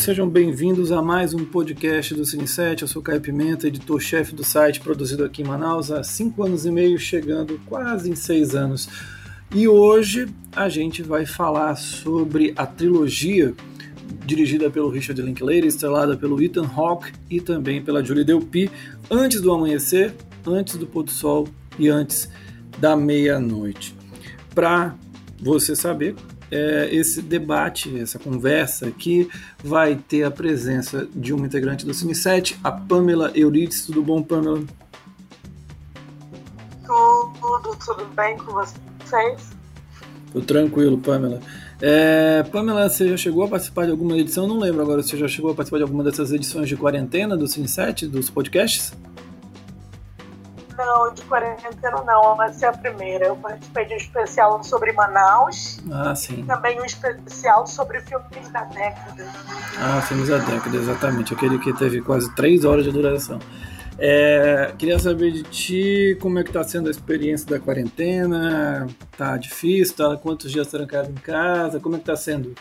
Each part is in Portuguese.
todos, sejam bem-vindos a mais um podcast do Cine7. Eu sou Caio Pimenta, editor-chefe do site, produzido aqui em Manaus há cinco anos e meio, chegando quase em seis anos. E hoje a gente vai falar sobre a trilogia dirigida pelo Richard Linklater, estrelada pelo Ethan Hawke e também pela Julie Delpy, Antes do Amanhecer, Antes do Pôr do Sol e Antes da Meia-Noite. Para você saber, é, esse debate, essa conversa aqui vai ter a presença de uma integrante do Cine 7, a Pamela Euridice. Tudo bom, Pamela? Tudo, tudo bem com vocês? Tudo tranquilo, Pamela. É, Pamela, você já chegou a participar de alguma edição? Não lembro agora, você já chegou a participar de alguma dessas edições de quarentena do Cine 7, dos podcasts? Não, de quarentena não, mas é a primeira. Eu participei de um especial sobre Manaus. Ah, sim. E também um especial sobre filmes da década. Ah, filmes da década, exatamente. Aquele que teve quase três horas de duração. É, queria saber de ti como é que tá sendo a experiência da quarentena. Tá difícil? Tá quantos dias trancado em casa? Como é que tá sendo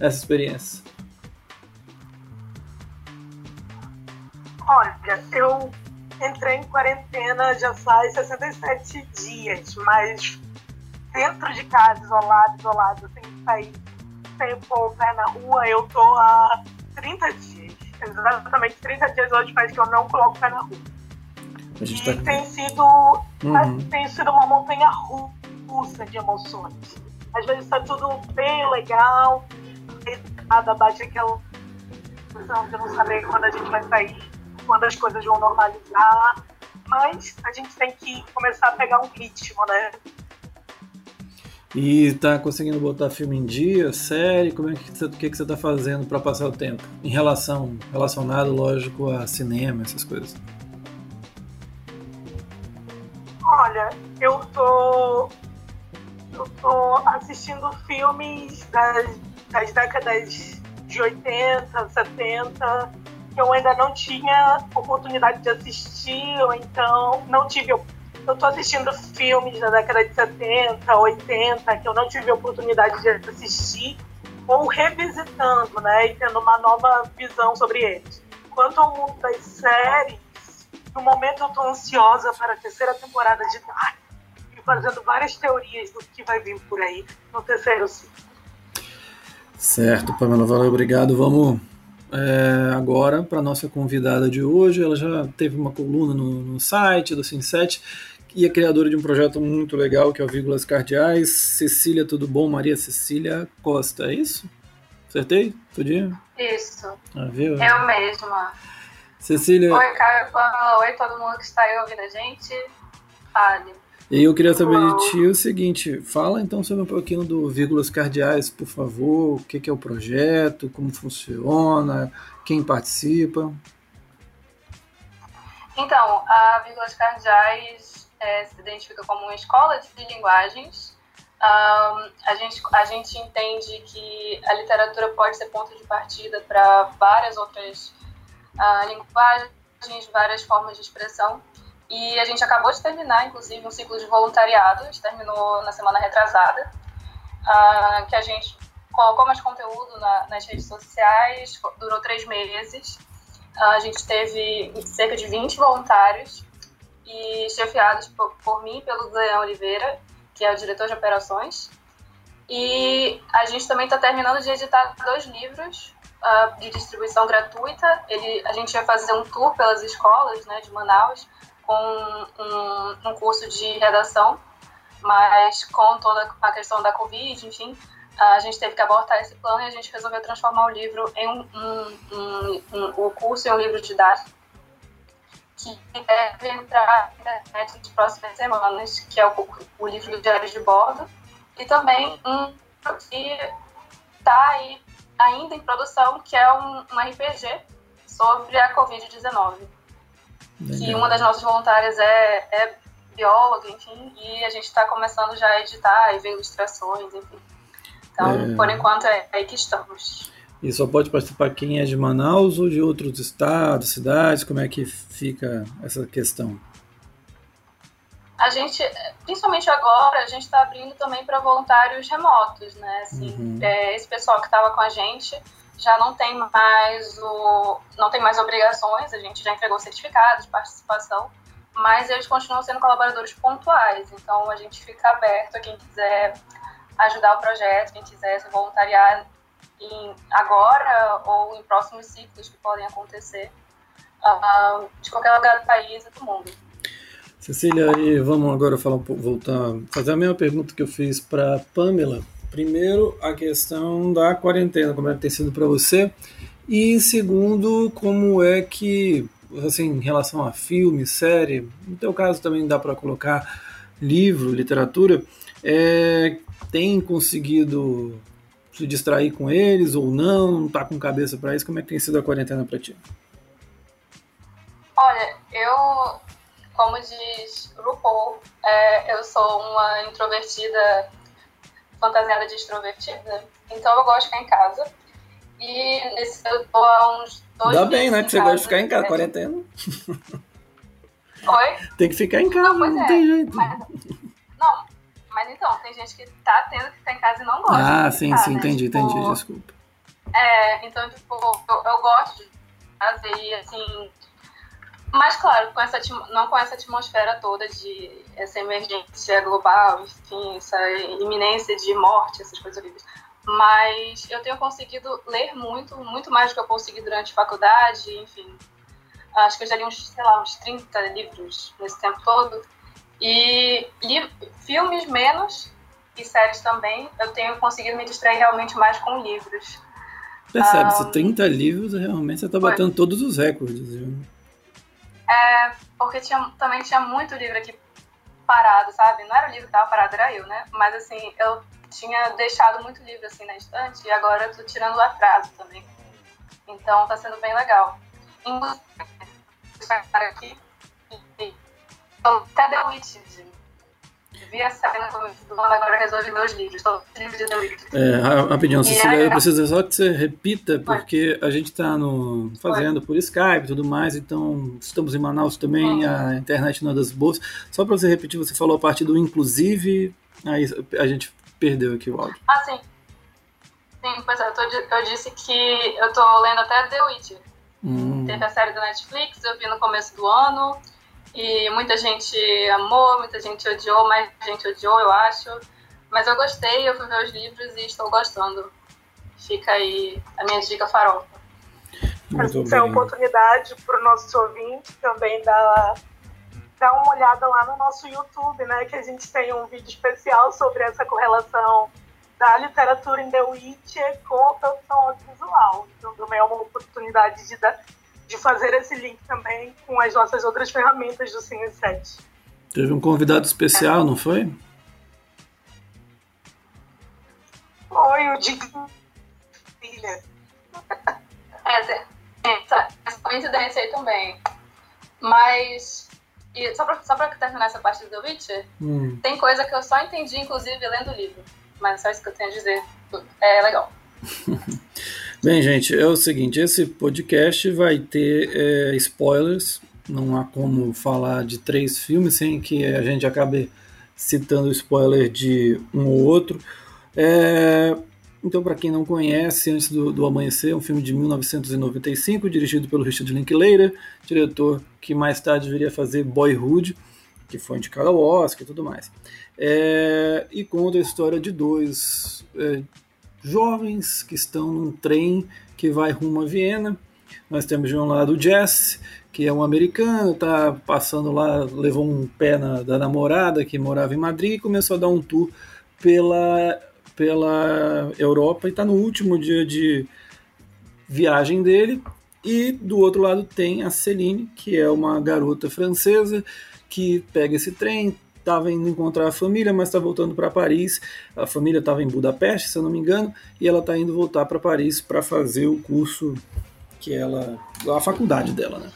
essa experiência? Olha, eu entrei em quarentena já faz 67 dias, mas dentro de casa, isolado, isolado, sem sair, sem pôr o pé na rua, eu tô há 30 dias. Exatamente 30 dias hoje faz que eu não coloco o pé na rua. E tá... tem sido uhum. tem sido uma montanha russa de emoções. Às vezes tá tudo bem legal, nada bate aquela sensação de não saber quando a gente vai sair quando as coisas vão normalizar. Mas a gente tem que começar a pegar um ritmo, né? E tá conseguindo botar filme em dia, série? Como é que você, o que, que você tá fazendo para passar o tempo? Em relação, relacionado, lógico, a cinema, essas coisas. Olha, eu tô eu tô assistindo filmes das, das décadas de 80, 70, que eu ainda não tinha oportunidade de assistir, ou então não tive. Eu estou assistindo filmes da década de 70, 80, que eu não tive oportunidade de assistir, ou revisitando, né, e tendo uma nova visão sobre eles. Quanto ao mundo das séries, no momento eu estou ansiosa para a terceira temporada de Dark e fazendo várias teorias do que vai vir por aí no terceiro ciclo. Certo, Pamela, valeu, obrigado. Vamos é, agora para nossa convidada de hoje. Ela já teve uma coluna no, no site do Cinset e é criadora de um projeto muito legal que é o Vírgulas Cardeais. Cecília, tudo bom? Maria Cecília Costa, é isso? Acertei? Tudinho? Isso. Ah, viu? Eu mesma. Cecília. Oi, Caio. Oi, todo mundo que está aí ouvindo a gente. Fale. E eu queria saber de ti o seguinte, fala então sobre um pouquinho do Vírgulas Cardeais, por favor, o que, é o projeto, como funciona, quem participa. Então, a Vírgulas Cardeais é, se identifica como uma escola de linguagens. Um, a, gente, a gente entende que a literatura pode ser ponto de partida para várias outras uh, linguagens, várias formas de expressão. E a gente acabou de terminar, inclusive, um ciclo de voluntariado, a gente terminou na semana retrasada, uh, que a gente colocou mais conteúdo na, nas redes sociais, durou três meses. Uh, a gente teve cerca de 20 voluntários e chefiados por, por mim e pelo Leão Oliveira, que é o diretor de operações. E a gente também está terminando de editar dois livros uh, de distribuição gratuita. Ele, a gente vai fazer um tour pelas escolas né, de Manaus, com um, um curso de redação, mas com toda a questão da Covid, enfim, a gente teve que abortar esse plano e a gente resolveu transformar o livro em um, um, um, um o curso em um livro didático que deve entrar na internet nas próximas semanas, que é o, o livro do Diário de Bordo, e também um que está aí ainda em produção, que é um, um RPG sobre a Covid-19 que uma das nossas voluntárias é, é bióloga, enfim, e a gente está começando já a editar e ver ilustrações, enfim. Então, é... por enquanto, é aí que estamos. E só pode participar quem é de Manaus ou de outros estados, cidades? Como é que fica essa questão? A gente, principalmente agora, a gente está abrindo também para voluntários remotos, né? Assim, uhum. é, esse pessoal que estava com a gente já não tem mais o não tem mais obrigações, a gente já entregou certificados de participação, mas eles continuam sendo colaboradores pontuais, então a gente fica aberto a quem quiser ajudar o projeto, quem quiser se voluntariar em, agora ou em próximos ciclos que podem acontecer uh, de qualquer lugar do país e do mundo. Cecília, e vamos agora falar um pouco, voltar, fazer a mesma pergunta que eu fiz para Pamela. Primeiro, a questão da quarentena, como é que tem sido para você? E segundo, como é que, assim, em relação a filme, série, no teu caso também dá para colocar livro, literatura, é, tem conseguido se distrair com eles ou não? Não tá com cabeça para isso? Como é que tem sido a quarentena para ti? Olha, eu, como diz RuPaul, é, eu sou uma introvertida fantasiada de extrovertida, então eu gosto de ficar em casa. E nesse eu tô há uns dois Dá bem, né? Que você gosta de ficar em casa, é. quarentena. Oi? Tem que ficar em casa, não, não é, tem jeito. Mas, não, mas então, tem gente que tá tendo que ficar em casa e não gosta. Ah, sim, sim, né? entendi, tipo, entendi, desculpa. É, então, tipo, eu, eu gosto de fazer, assim. Mas, claro, com essa, não com essa atmosfera toda de essa emergência global, enfim, essa iminência de morte, essas coisas horríveis. Mas eu tenho conseguido ler muito, muito mais do que eu consegui durante a faculdade, enfim. Acho que eu já li uns, sei lá, uns 30 livros nesse tempo todo. E li filmes menos e séries também. Eu tenho conseguido me distrair realmente mais com livros. Percebe-se, um, 30 livros, realmente você está batendo todos os recordes. Viu? É, porque tinha, também tinha muito livro aqui parado, sabe? Não era o livro que estava parado, era eu, né? Mas assim, eu tinha deixado muito livro assim na estante e agora eu tô tirando o atraso também. Então tá sendo bem legal. Inclusive, aqui até The Witch, Vi a série do ano, agora resolvi meus livros. Todos os livros de. É, rapidinho, Cecília, eu preciso só que você repita, porque a gente está no, fazendo por Skype e tudo mais, então estamos em Manaus também, a internet não é das boas. Só para você repetir, você falou a parte do inclusive, aí a gente perdeu aqui o áudio. Ah, sim. Sim, pois é, eu, tô, eu disse que eu tô lendo até The Witch. Hum. Teve a série da Netflix, eu vi no começo do ano. E muita gente amou, muita gente odiou, mais gente odiou, eu acho. Mas eu gostei, eu fui ver os livros e estou gostando. Fica aí a minha dica farofa. Essa é uma oportunidade para o nosso ouvinte também dar, dar uma olhada lá no nosso YouTube, né? Que a gente tem um vídeo especial sobre essa correlação da literatura em The Witcher com a produção audiovisual. Então também é uma oportunidade de dar de fazer esse link também com as nossas outras ferramentas do Cine 7. Teve um convidado especial, é. não foi? Foi o Dick Filha. Essa coincidência aí também. Mas, e só pra, só pra terminar essa parte do The Witcher, hum. tem coisa que eu só entendi, inclusive, lendo o livro. Mas só isso que eu tenho a dizer. É legal. Bem, gente, é o seguinte: esse podcast vai ter é, spoilers. Não há como falar de três filmes sem que a gente acabe citando spoiler de um ou outro. É, então, para quem não conhece, Antes do, do Amanhecer, um filme de 1995, dirigido pelo Richard Linklater, diretor que mais tarde viria fazer Boyhood, que foi indicado ao Oscar e tudo mais. É, e conta a história de dois é, jovens que estão num trem que vai rumo a Viena. Nós temos de um lado o Jesse, que é um americano, tá passando lá, levou um pé na, da namorada que morava em Madrid e começou a dar um tour pela, pela Europa e está no último dia de viagem dele. E do outro lado tem a Celine, que é uma garota francesa que pega esse trem, estava indo encontrar a família, mas está voltando para Paris. A família estava em Budapeste, se eu não me engano, e ela está indo voltar para Paris para fazer o curso que ela, a faculdade dela, né?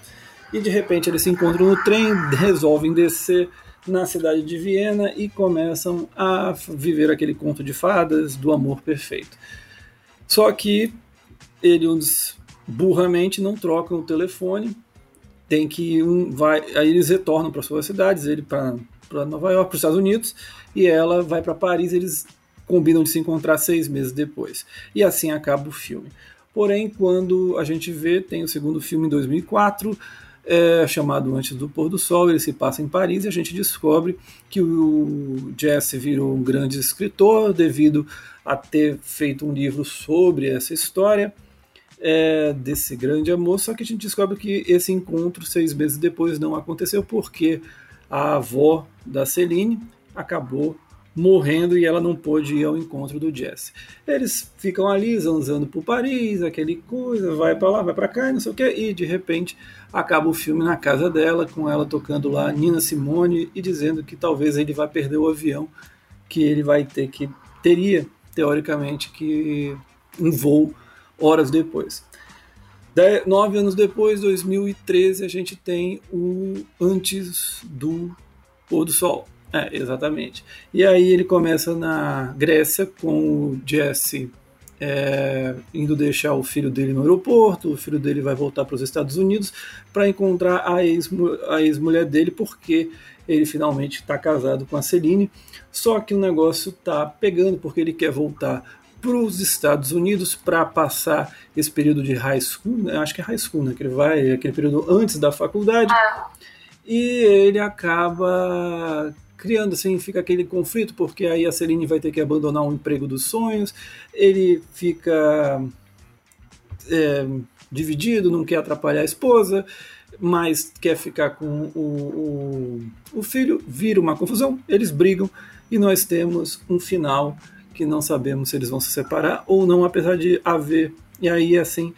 E de repente eles se encontram no trem, resolvem descer na cidade de Viena e começam a viver aquele conto de fadas do amor perfeito. Só que eles burramente não trocam o telefone, tem que um vai, aí eles retornam para suas cidades, ele para para Nova York, para os Estados Unidos, e ela vai para Paris. Eles combinam de se encontrar seis meses depois. E assim acaba o filme. Porém, quando a gente vê, tem o segundo filme em 2004, é, chamado Antes do Pôr do Sol, ele se passa em Paris e a gente descobre que o Jesse virou um grande escritor devido a ter feito um livro sobre essa história é, desse grande amor, só que a gente descobre que esse encontro seis meses depois não aconteceu porque a avó da Celine acabou morrendo e ela não pôde ir ao encontro do Jesse. Eles ficam ali zanzando por Paris, aquele coisa, vai para lá, vai para cá, não sei o que, e de repente acaba o filme na casa dela, com ela tocando lá Nina Simone e dizendo que talvez ele vai perder o avião, que ele vai ter que teria teoricamente que um voo horas depois. De, nove anos depois, 2013, a gente tem o Antes do Pôr do Sol. É, exatamente. E aí ele começa na Grécia com o Jesse é, indo deixar o filho dele no aeroporto, o filho dele vai voltar para os Estados Unidos para encontrar a ex-mulher ex dele, porque ele finalmente está casado com a Celine. Só que o negócio está pegando, porque ele quer voltar para os Estados Unidos para passar esse período de high school, né? acho que é high school, né? Que ele vai, aquele período antes da faculdade. Ah. E ele acaba criando assim, fica aquele conflito, porque aí a Celine vai ter que abandonar um emprego dos sonhos, ele fica é, dividido, não quer atrapalhar a esposa, mas quer ficar com o, o, o filho, vira uma confusão, eles brigam e nós temos um final que não sabemos se eles vão se separar ou não, apesar de haver. E aí, assim,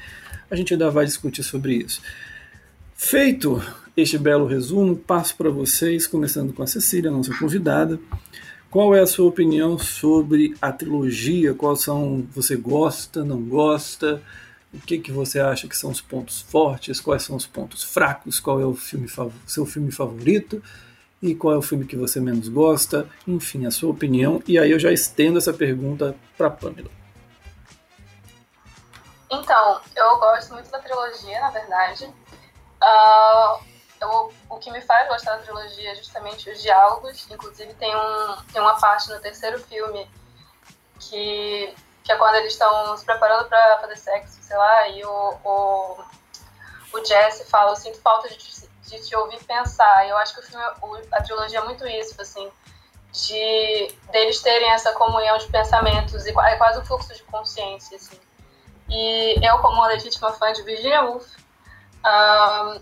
a gente ainda vai discutir sobre isso. Feito este belo resumo, passo para vocês, começando com a Cecília, nossa convidada. Qual é a sua opinião sobre a trilogia? Quais são você gosta, não gosta? O que que você acha que são os pontos fortes? Quais são os pontos fracos? Qual é o filme seu filme favorito? E qual é o filme que você menos gosta? Enfim, a sua opinião. E aí eu já estendo essa pergunta para Pamela. Então, eu gosto muito da trilogia, na verdade. Uh, eu, o que me faz gostar da trilogia é justamente os diálogos. Inclusive, tem, um, tem uma parte no terceiro filme que, que é quando eles estão se preparando para fazer sexo, sei lá, e o, o, o Jesse fala: Eu sinto falta de, de te ouvir pensar. Eu acho que o filme, a trilogia é muito isso, assim, de deles terem essa comunhão de pensamentos, e é quase um fluxo de consciência, assim. E eu, como uma legítima fã de Virginia Woolf, um,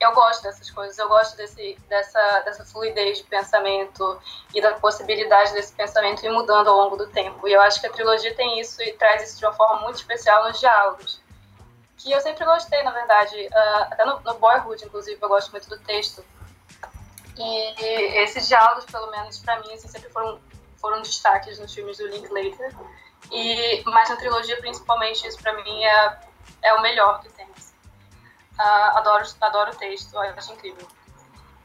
eu gosto dessas coisas, eu gosto desse, dessa, dessa fluidez de pensamento e da possibilidade desse pensamento ir mudando ao longo do tempo. E eu acho que a trilogia tem isso e traz isso de uma forma muito especial nos diálogos. Que eu sempre gostei, na verdade, uh, até no, no, Boyhood, inclusive, eu gosto muito do texto. E esses diálogos, pelo menos para mim, assim, sempre foram, foram destaques nos filmes do Linklater. E, mas na trilogia, principalmente, isso para mim é, é o melhor que tem. Uh, adoro, adoro o texto, acho incrível.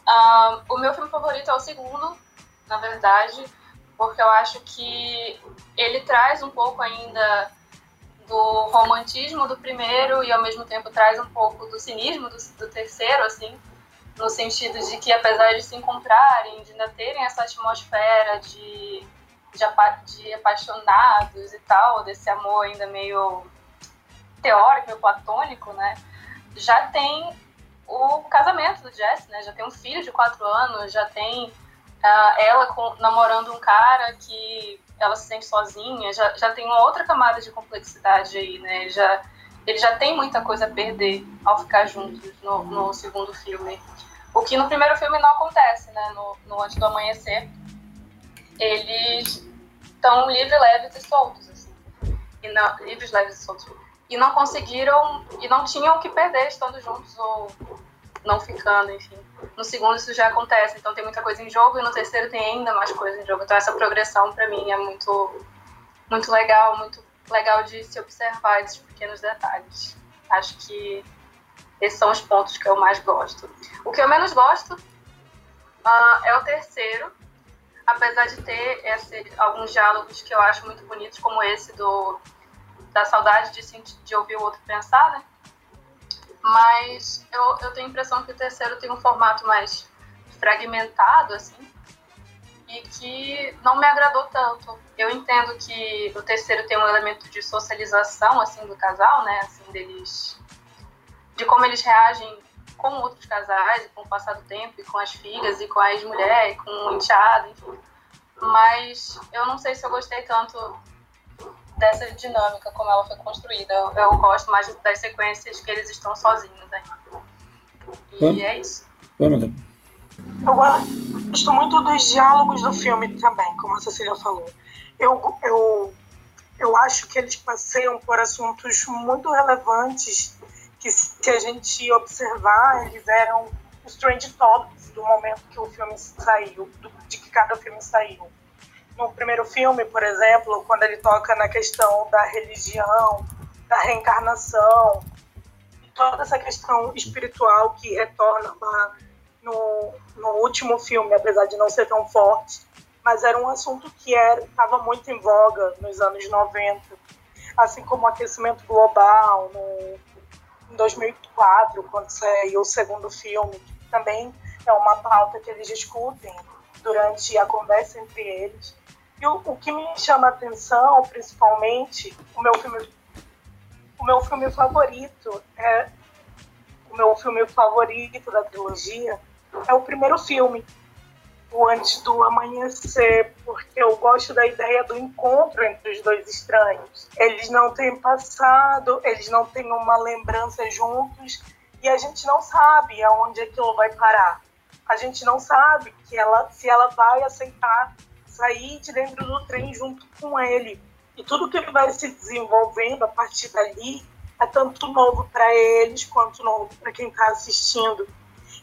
Uh, o meu filme favorito é o segundo, na verdade, porque eu acho que ele traz um pouco ainda do romantismo do primeiro e ao mesmo tempo traz um pouco do cinismo do, do terceiro, assim, no sentido de que apesar de se encontrarem, de ainda terem essa atmosfera de, de, de apaixonados e tal, desse amor ainda meio teórico, meio platônico, né? já tem o casamento do Jess, né? Já tem um filho de quatro anos, já tem uh, ela com, namorando um cara que ela se sente sozinha, já, já tem uma outra camada de complexidade aí, né? Ele já, ele já tem muita coisa a perder ao ficar juntos no, no segundo filme. O que no primeiro filme não acontece, né? No, no Antes do Amanhecer, eles estão livres, leves e soltos, assim. E não, livres, leves e soltos e não conseguiram e não tinham o que perder estando juntos ou não ficando, enfim. No segundo isso já acontece, então tem muita coisa em jogo e no terceiro tem ainda mais coisa em jogo. Então essa progressão para mim é muito muito legal, muito legal de se observar esses pequenos detalhes. Acho que esses são os pontos que eu mais gosto. O que eu menos gosto uh, é o terceiro, apesar de ter esse, alguns diálogos que eu acho muito bonitos, como esse do da saudade de, de ouvir o outro pensar, né? Mas eu, eu tenho a impressão que o terceiro tem um formato mais fragmentado, assim. e que não me agradou tanto. Eu entendo que o terceiro tem um elemento de socialização assim do casal, né, assim deles de como eles reagem com outros casais, com o passar do tempo, e com as filhas, e com a ex-mulher, e com o enteado, enfim. Mas eu não sei se eu gostei tanto dessa dinâmica como ela foi construída. Eu, eu gosto mais das sequências que eles estão sozinhos ainda. E Vamos. é isso. Vamos, eu gosto muito dos diálogos do filme também, como a Cecília falou. Eu, eu, eu acho que eles passeiam por assuntos muito relevantes que, se a gente observar, eles eram os trend topics do momento que o filme saiu, do, de que cada filme saiu. No primeiro filme, por exemplo, quando ele toca na questão da religião, da reencarnação, toda essa questão espiritual que retorna lá no, no último filme, apesar de não ser tão forte, mas era um assunto que estava muito em voga nos anos 90, assim como o aquecimento global, no, em 2004, quando saiu o segundo filme, que também é uma pauta que eles discutem durante a conversa entre eles. E o, o que me chama a atenção, principalmente, o meu filme, o meu filme favorito é o meu filme favorito da trilogia é o primeiro filme, o Antes do Amanhecer, porque eu gosto da ideia do encontro entre os dois estranhos. Eles não têm passado, eles não têm uma lembrança juntos e a gente não sabe aonde aquilo vai parar. A gente não sabe que ela, se ela vai aceitar sair de dentro do trem junto com ele. E tudo que vai se desenvolvendo a partir dali é tanto novo para eles quanto novo para quem está assistindo.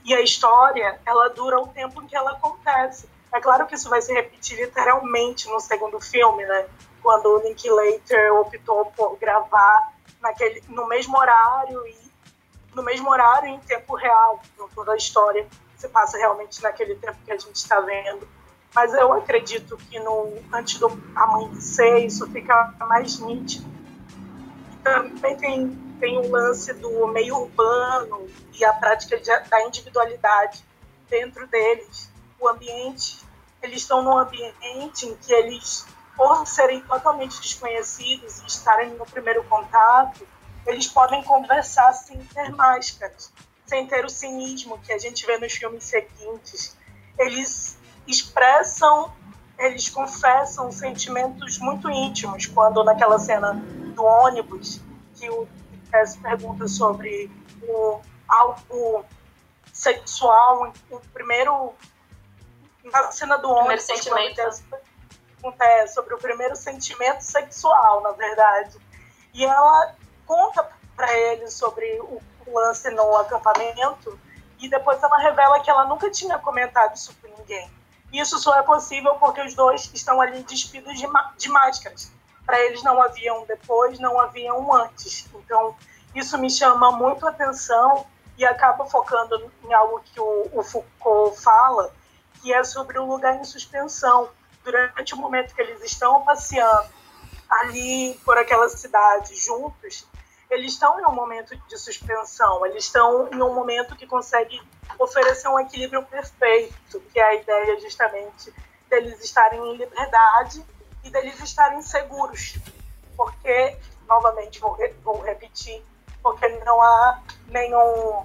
E a história, ela dura o tempo em que ela acontece. É claro que isso vai se repetir literalmente no segundo filme, né? Quando o Linklater optou por gravar naquele, no mesmo horário e no mesmo horário em tempo real. Então toda a história se passa realmente naquele tempo que a gente está vendo. Mas eu acredito que no antes do amanhecer isso fica mais nítido. Também tem tem o lance do meio urbano e a prática de, da individualidade dentro deles. O ambiente, eles estão num ambiente em que eles, por serem totalmente desconhecidos e estarem no primeiro contato, eles podem conversar sem ter máscaras, sem ter o cinismo que a gente vê nos filmes seguintes. Eles expressam, eles confessam sentimentos muito íntimos quando naquela cena do ônibus que o faz perguntas sobre o algo sexual, o primeiro na cena do homem é, sobre o primeiro sentimento sexual, na verdade. E ela conta para ele sobre o lance no acampamento e depois ela revela que ela nunca tinha comentado isso com ninguém. Isso só é possível porque os dois estão ali despidos de, de máscaras para eles não havia um depois, não havia um antes. Então, isso me chama muito atenção e acaba focando em algo que o, o Foucault fala, que é sobre o lugar em suspensão. Durante o momento que eles estão passeando ali por aquela cidade juntos, eles estão em um momento de suspensão, eles estão em um momento que consegue oferecer um equilíbrio perfeito, que é a ideia justamente deles estarem em liberdade e deles estarem seguros. Porque, novamente, vou, vou repetir, porque não há nenhum,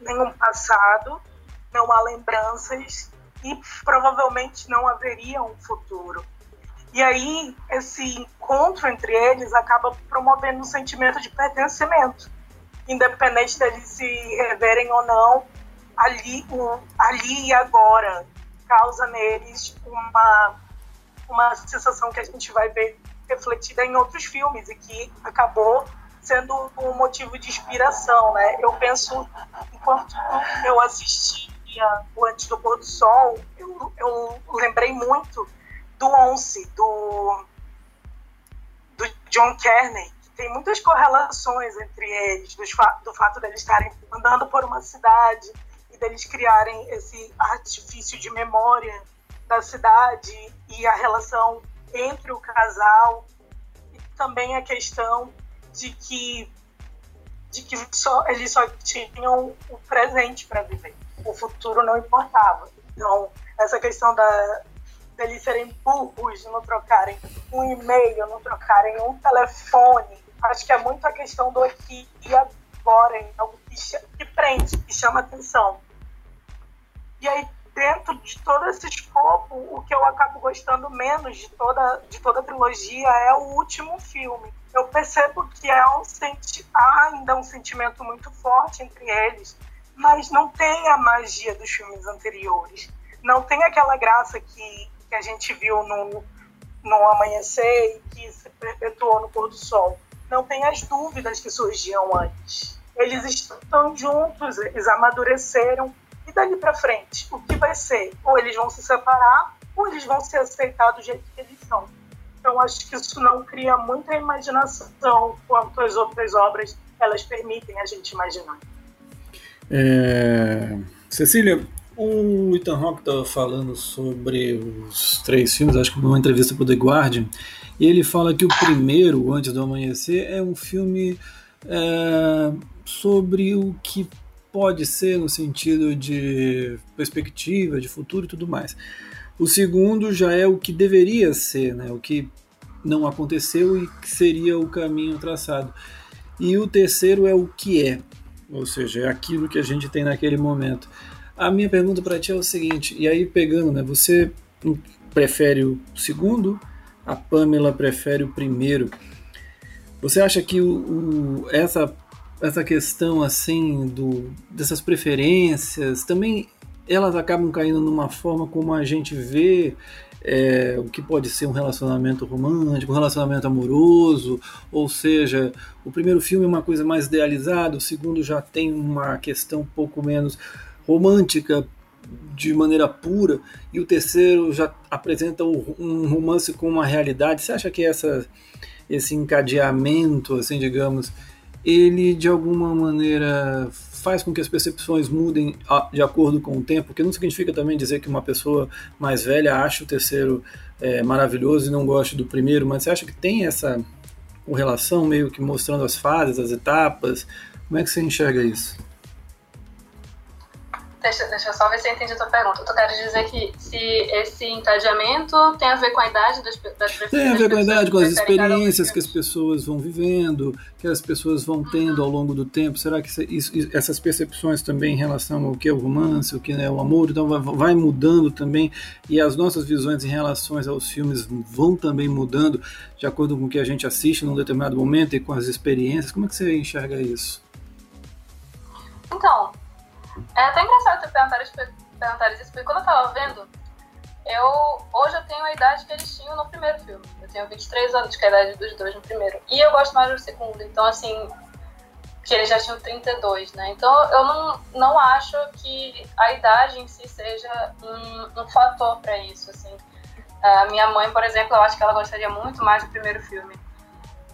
nenhum passado, não há lembranças e provavelmente não haveria um futuro. E aí, esse encontro entre eles acaba promovendo um sentimento de pertencimento, independente deles se reverem ou não, ali, ali e agora, causa neles uma uma sensação que a gente vai ver refletida em outros filmes e que acabou sendo um motivo de inspiração, né? Eu penso, enquanto eu assistia o Antes do Pôr do Sol, eu, eu lembrei muito do Once, do, do John Kearney, que tem muitas correlações entre eles, do, do fato deles estarem andando por uma cidade e deles criarem esse artifício de memória da cidade e a relação entre o casal e também a questão de que de que só, eles só tinham o presente para viver. O futuro não importava. Então, essa questão da, deles serem burros, não trocarem um e-mail, não trocarem um telefone. Acho que é muito a questão do aqui e agora, em algo que, que prende, que chama atenção. E aí, dentro de todo esse escopo, o que eu acabo gostando menos de toda, de toda a trilogia é o último filme. Eu percebo que é um senti há ainda um sentimento muito forte entre eles, mas não tem a magia dos filmes anteriores. Não tem aquela graça que, que a gente viu no, no amanhecer e que se perpetuou no pôr do sol. Não tem as dúvidas que surgiam antes. Eles estão juntos, eles amadureceram. E dali para frente, o que vai ser? Ou eles vão se separar, ou eles vão se aceitar do jeito que eles são. Então, acho que isso não cria muita imaginação quanto as outras obras elas permitem a gente imaginar. É... Cecília, o Ethan Hawke estava falando sobre os três filmes, acho que numa entrevista para o The Guardian, e ele fala que o primeiro, Antes do Amanhecer, é um filme é, sobre o que pode ser no sentido de perspectiva, de futuro e tudo mais. O segundo já é o que deveria ser, né? o que não aconteceu e que seria o caminho traçado. E o terceiro é o que é, ou seja, é aquilo que a gente tem naquele momento. A minha pergunta para ti é o seguinte, e aí pegando, né, você prefere o segundo, a Pamela prefere o primeiro. Você acha que o, o, essa essa questão assim do dessas preferências também elas acabam caindo numa forma como a gente vê é, o que pode ser um relacionamento romântico, um relacionamento amoroso, ou seja, o primeiro filme é uma coisa mais idealizada, o segundo já tem uma questão um pouco menos romântica de maneira pura e o terceiro já apresenta um romance com uma realidade. Você acha que essa, esse encadeamento, assim, digamos, ele de alguma maneira faz com que as percepções mudem de acordo com o tempo, que não significa também dizer que uma pessoa mais velha acha o terceiro é, maravilhoso e não gosta do primeiro, mas você acha que tem essa correlação meio que mostrando as fases, as etapas? Como é que você enxerga isso? Deixa, deixa eu só ver se eu entendi a tua pergunta. Tu queres dizer que se esse encadeamento tem a ver com a idade das, das pessoas? Tem a ver com a idade, com as experiências que as pessoas vão vivendo, que as pessoas vão tendo ao longo do tempo. Será que isso, essas percepções também em relação ao que é o romance, o que é o amor, então vai mudando também e as nossas visões em relação aos filmes vão também mudando de acordo com o que a gente assiste num determinado momento e com as experiências. Como é que você enxerga isso? Então, é até engraçado tu perguntar perguntar isso, porque quando eu tava vendo, eu, hoje eu tenho a idade que eles tinham no primeiro filme. Eu tenho 23 anos, que é a idade dos dois no primeiro. E eu gosto mais do segundo, então assim, que eles já tinham 32, né? Então eu não, não acho que a idade em si seja um, um fator para isso, assim. A minha mãe, por exemplo, eu acho que ela gostaria muito mais do primeiro filme.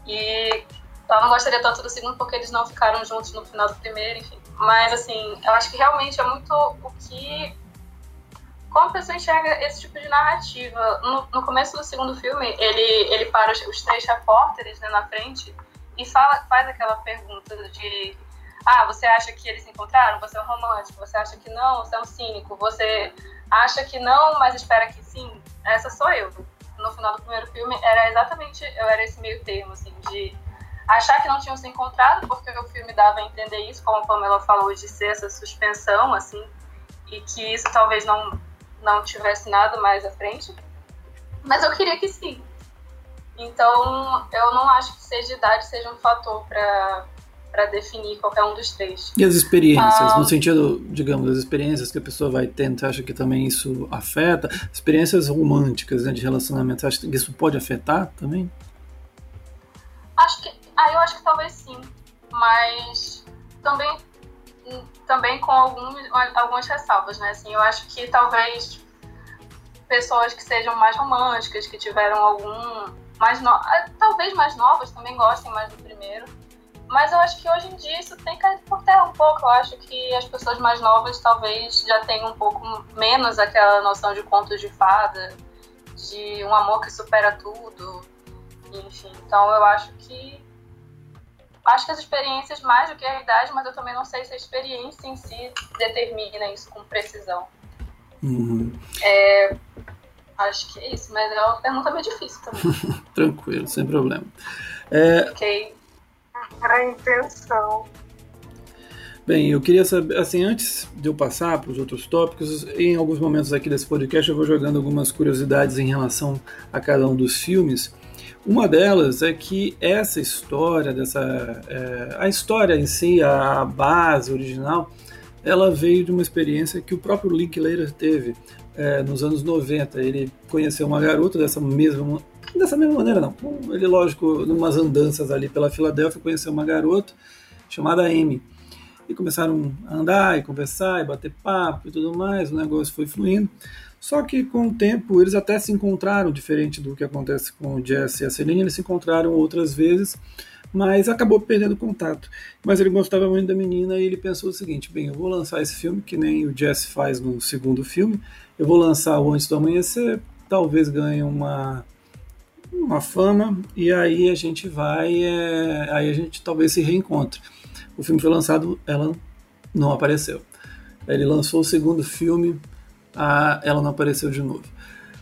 E ela não gostaria tanto do segundo porque eles não ficaram juntos no final do primeiro, enfim. Mas, assim, eu acho que realmente é muito o que. Como a pessoa enxerga esse tipo de narrativa. No, no começo do segundo filme, ele, ele para os, os três repórteres né, na frente e fala, faz aquela pergunta de: Ah, você acha que eles se encontraram? Você é um romântico. Você acha que não? Você é um cínico. Você acha que não, mas espera que sim? Essa sou eu. No final do primeiro filme, era exatamente. Eu era esse meio termo, assim, de achar que não tinham se encontrado, porque o filme dava a entender isso, como a Pamela falou, de ser essa suspensão, assim, e que isso talvez não, não tivesse nada mais à frente. Mas eu queria que sim. Então, eu não acho que seja idade seja um fator para para definir qualquer um dos três. E as experiências, ah, no sentido, digamos, as experiências que a pessoa vai tendo, você acha que também isso afeta? Experiências românticas, né, de relacionamento, você acha que isso pode afetar também? Acho que ah, eu acho que talvez sim, mas também, também com alguns, algumas ressalvas, né? Assim, eu acho que talvez pessoas que sejam mais românticas, que tiveram algum mais no... Ah, talvez mais novas também gostem mais do primeiro. Mas eu acho que hoje em dia isso tem caído por terra um pouco. Eu acho que as pessoas mais novas talvez já tenham um pouco menos aquela noção de contos de fada, de um amor que supera tudo, enfim. Então eu acho que acho que as experiências mais do que a idade, mas eu também não sei se a experiência em si determina isso com precisão. Uhum. É, acho que é isso, mas é uma pergunta meio difícil também. Tranquilo, sem problema. É... Ok. A intenção. Bem, eu queria saber, assim, antes de eu passar para os outros tópicos, em alguns momentos aqui desse podcast eu vou jogando algumas curiosidades em relação a cada um dos filmes. Uma delas é que essa história, dessa, é, a história em si, a base original, ela veio de uma experiência que o próprio Linklater teve é, nos anos 90. Ele conheceu uma garota dessa mesma, dessa mesma maneira, não. Ele, lógico, numas andanças ali pela Filadélfia, conheceu uma garota chamada Amy e começaram a andar e conversar e bater papo e tudo mais, o negócio foi fluindo. Só que com o tempo eles até se encontraram, diferente do que acontece com o Jesse e a Celine, eles se encontraram outras vezes, mas acabou perdendo contato. Mas ele gostava muito da menina e ele pensou o seguinte: bem, eu vou lançar esse filme, que nem o Jesse faz no segundo filme, eu vou lançar o Antes do Amanhecer, talvez ganhe uma, uma fama, e aí a gente vai, é, aí a gente talvez se reencontre. O filme foi lançado, ela não apareceu. Ele lançou o segundo filme, a, ela não apareceu de novo.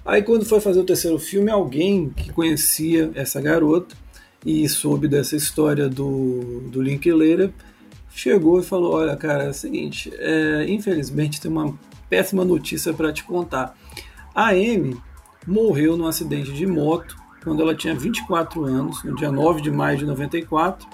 Aí quando foi fazer o terceiro filme, alguém que conhecia essa garota e soube dessa história do, do Linklater chegou e falou: Olha, cara, é o seguinte, é, infelizmente tem uma péssima notícia para te contar. A Amy morreu num acidente de moto quando ela tinha 24 anos, no dia 9 de maio de 94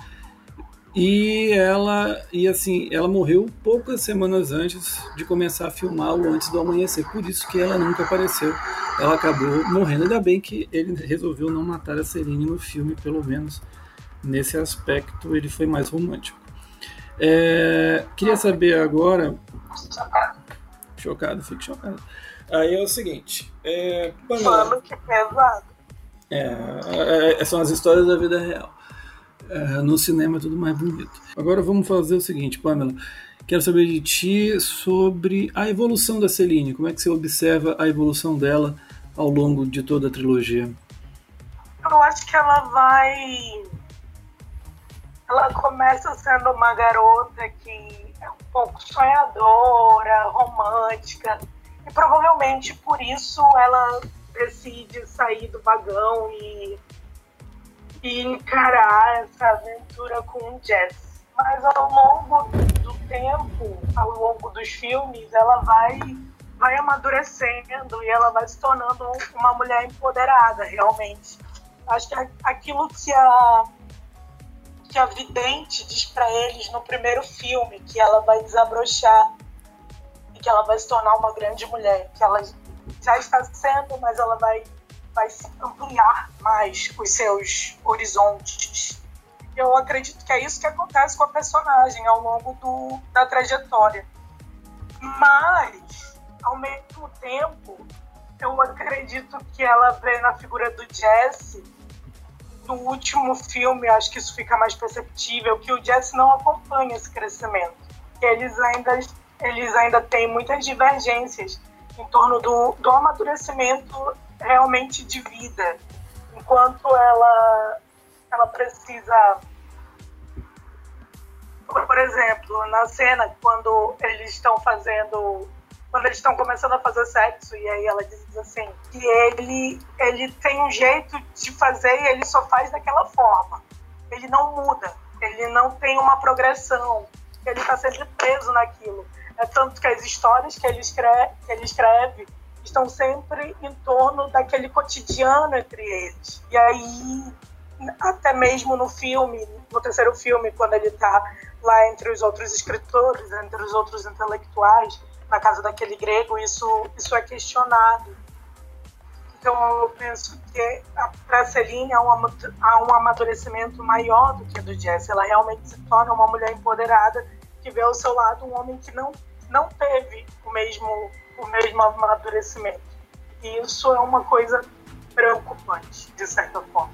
e ela, e assim, ela morreu poucas semanas antes de começar a filmar o Antes do Amanhecer, por isso que ela nunca apareceu. Ela acabou morrendo. Ainda bem que ele resolveu não matar a Celine no filme, pelo menos nesse aspecto ele foi mais romântico. É, queria saber agora. Chocado, fico chocado. Aí é o seguinte. É, Mano, que pesado. É, é, são as histórias da vida real. É, no cinema é tudo mais bonito. Agora vamos fazer o seguinte, Pamela. Quero saber de ti sobre a evolução da Celine. Como é que você observa a evolução dela ao longo de toda a trilogia? Eu acho que ela vai. Ela começa sendo uma garota que é um pouco sonhadora, romântica, e provavelmente por isso ela decide sair do vagão e e encarar essa aventura com o Jess. Mas ao longo do tempo, ao longo dos filmes, ela vai vai amadurecendo e ela vai se tornando uma mulher empoderada, realmente. Acho que aquilo que a que a vidente diz para eles no primeiro filme, que ela vai desabrochar e que ela vai se tornar uma grande mulher, que ela já está sendo, mas ela vai vai ampliar mais os seus horizontes. Eu acredito que é isso que acontece com a personagem ao longo do, da trajetória. Mas, ao mesmo tempo, eu acredito que ela vê na figura do Jesse, no último filme, acho que isso fica mais perceptível, que o Jesse não acompanha esse crescimento. Eles ainda, eles ainda têm muitas divergências em torno do, do amadurecimento realmente de vida, enquanto ela, ela precisa. Por exemplo, na cena, quando eles estão fazendo. Quando eles estão começando a fazer sexo, e aí ela diz assim, que ele, ele tem um jeito de fazer e ele só faz daquela forma. Ele não muda, ele não tem uma progressão, ele está sempre preso naquilo. É tanto que as histórias que ele escreve, que ele escreve estão sempre em torno daquele cotidiano entre eles. E aí, até mesmo no filme, no terceiro filme, quando ele está lá entre os outros escritores, entre os outros intelectuais, na casa daquele grego, isso, isso é questionado. Então, eu penso que para Celine há um, há um amadurecimento maior do que do Jesse. Ela realmente se torna uma mulher empoderada que vê ao seu lado um homem que não, não teve o mesmo o mesmo amadurecimento. E isso é uma coisa preocupante, de certa forma.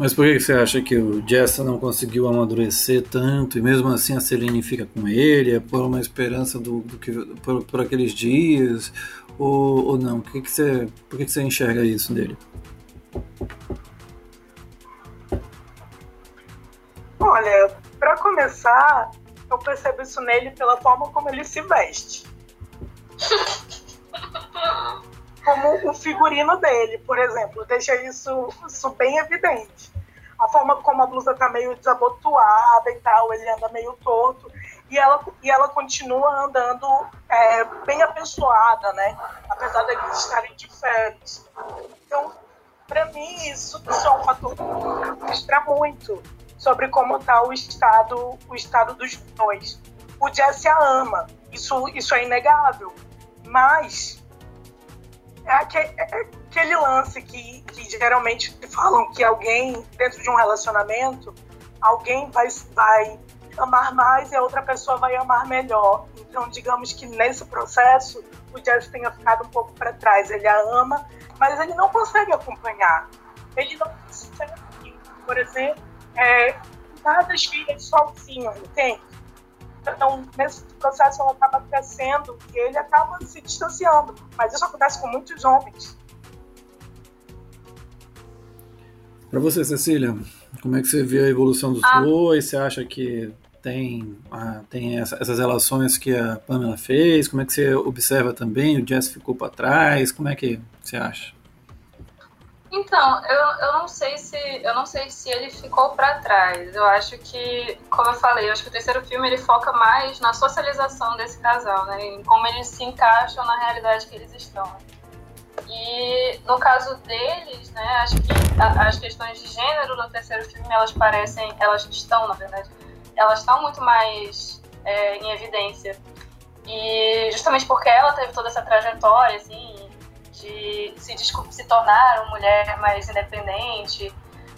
Mas por que você acha que o Jessa não conseguiu amadurecer tanto e mesmo assim a Celine fica com ele? É por uma esperança do, do que por, por, aqueles dias ou, ou não? Por que, que você, por que, que você enxerga isso nele? Olha, para começar, eu percebo isso nele pela forma como ele se veste. Como o figurino dele, por exemplo, deixa isso, isso bem evidente. A forma como a blusa tá meio desabotoada e tal, ele anda meio torto. E ela, e ela continua andando é, bem apessoada, né? Apesar de eles estarem de férias. Então, para mim, isso, é um fator que mostra muito sobre como está o estado, o estado dos dois. O Jesse a ama, isso, isso é inegável, mas é aquele, é aquele lance que, que geralmente falam que alguém, dentro de um relacionamento, alguém vai, vai amar mais e a outra pessoa vai amar melhor. Então, digamos que nesse processo, o Jesse tenha ficado um pouco para trás. Ele a ama, mas ele não consegue acompanhar. Ele não consegue, por exemplo, é, cuidar das filhas sozinho, entende? Então, nesse processo, ela acaba crescendo e ele acaba se distanciando. Mas isso acontece com muitos homens. Para você, Cecília, como é que você vê a evolução dos ah. dois? Você acha que tem, ah, tem essa, essas relações que a Pamela fez? Como é que você observa também? O Jess ficou para trás? Como é que você acha? Então, eu, eu não sei se eu não sei se ele ficou para trás. Eu acho que, como eu falei, eu acho que o terceiro filme ele foca mais na socialização desse casal, né? Em como eles se encaixam na realidade que eles estão. E no caso deles, né, acho que a, as questões de gênero no terceiro filme elas parecem, elas estão, na verdade, elas estão muito mais é, em evidência. E justamente porque ela teve toda essa trajetória, assim, de se, se tornar uma mulher mais independente,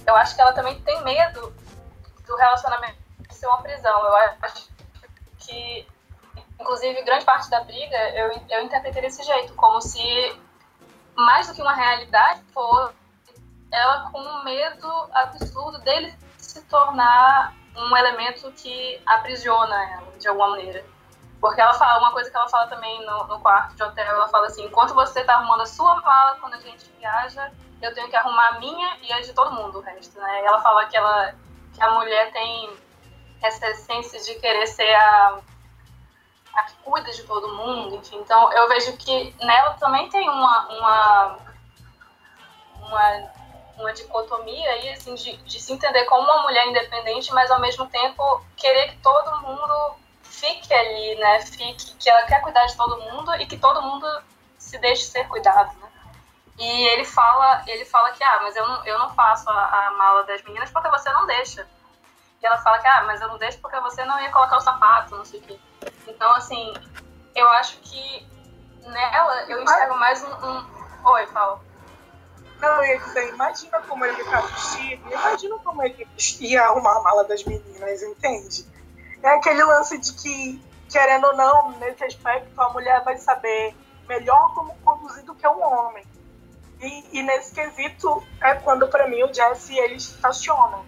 eu acho que ela também tem medo do relacionamento ser uma prisão. Eu acho que, inclusive, grande parte da briga eu, eu interpretei desse jeito, como se mais do que uma realidade fosse ela com um medo absurdo dele se tornar um elemento que aprisiona ela de alguma maneira. Porque ela fala, uma coisa que ela fala também no, no quarto de hotel, ela fala assim, enquanto você está arrumando a sua mala quando a gente viaja, eu tenho que arrumar a minha e a de todo mundo, o resto, né? E ela fala que, ela, que a mulher tem essa essência de querer ser a, a que cuida de todo mundo, enfim. Então, eu vejo que nela também tem uma, uma, uma, uma dicotomia aí, assim, de, de se entender como uma mulher independente, mas ao mesmo tempo querer que todo mundo fique ali, né? Fique, que ela quer cuidar de todo mundo e que todo mundo se deixe ser cuidado, né? E ele fala, ele fala que, ah, mas eu não, eu não faço a, a mala das meninas porque você não deixa. E ela fala que, ah, mas eu não deixo porque você não ia colocar o sapato, não sei o quê. Então, assim, eu acho que nela eu enxergo mais um. um... Oi, Paulo. Não, eu dizer, imagina como ele tá vestido, imagina como ele ia arrumar a mala das meninas, entende? É aquele lance de que, querendo ou não, nesse aspecto, a mulher vai saber melhor como conduzir do que um homem. E, e nesse quesito é quando, para mim, o Jesse eles estacionam.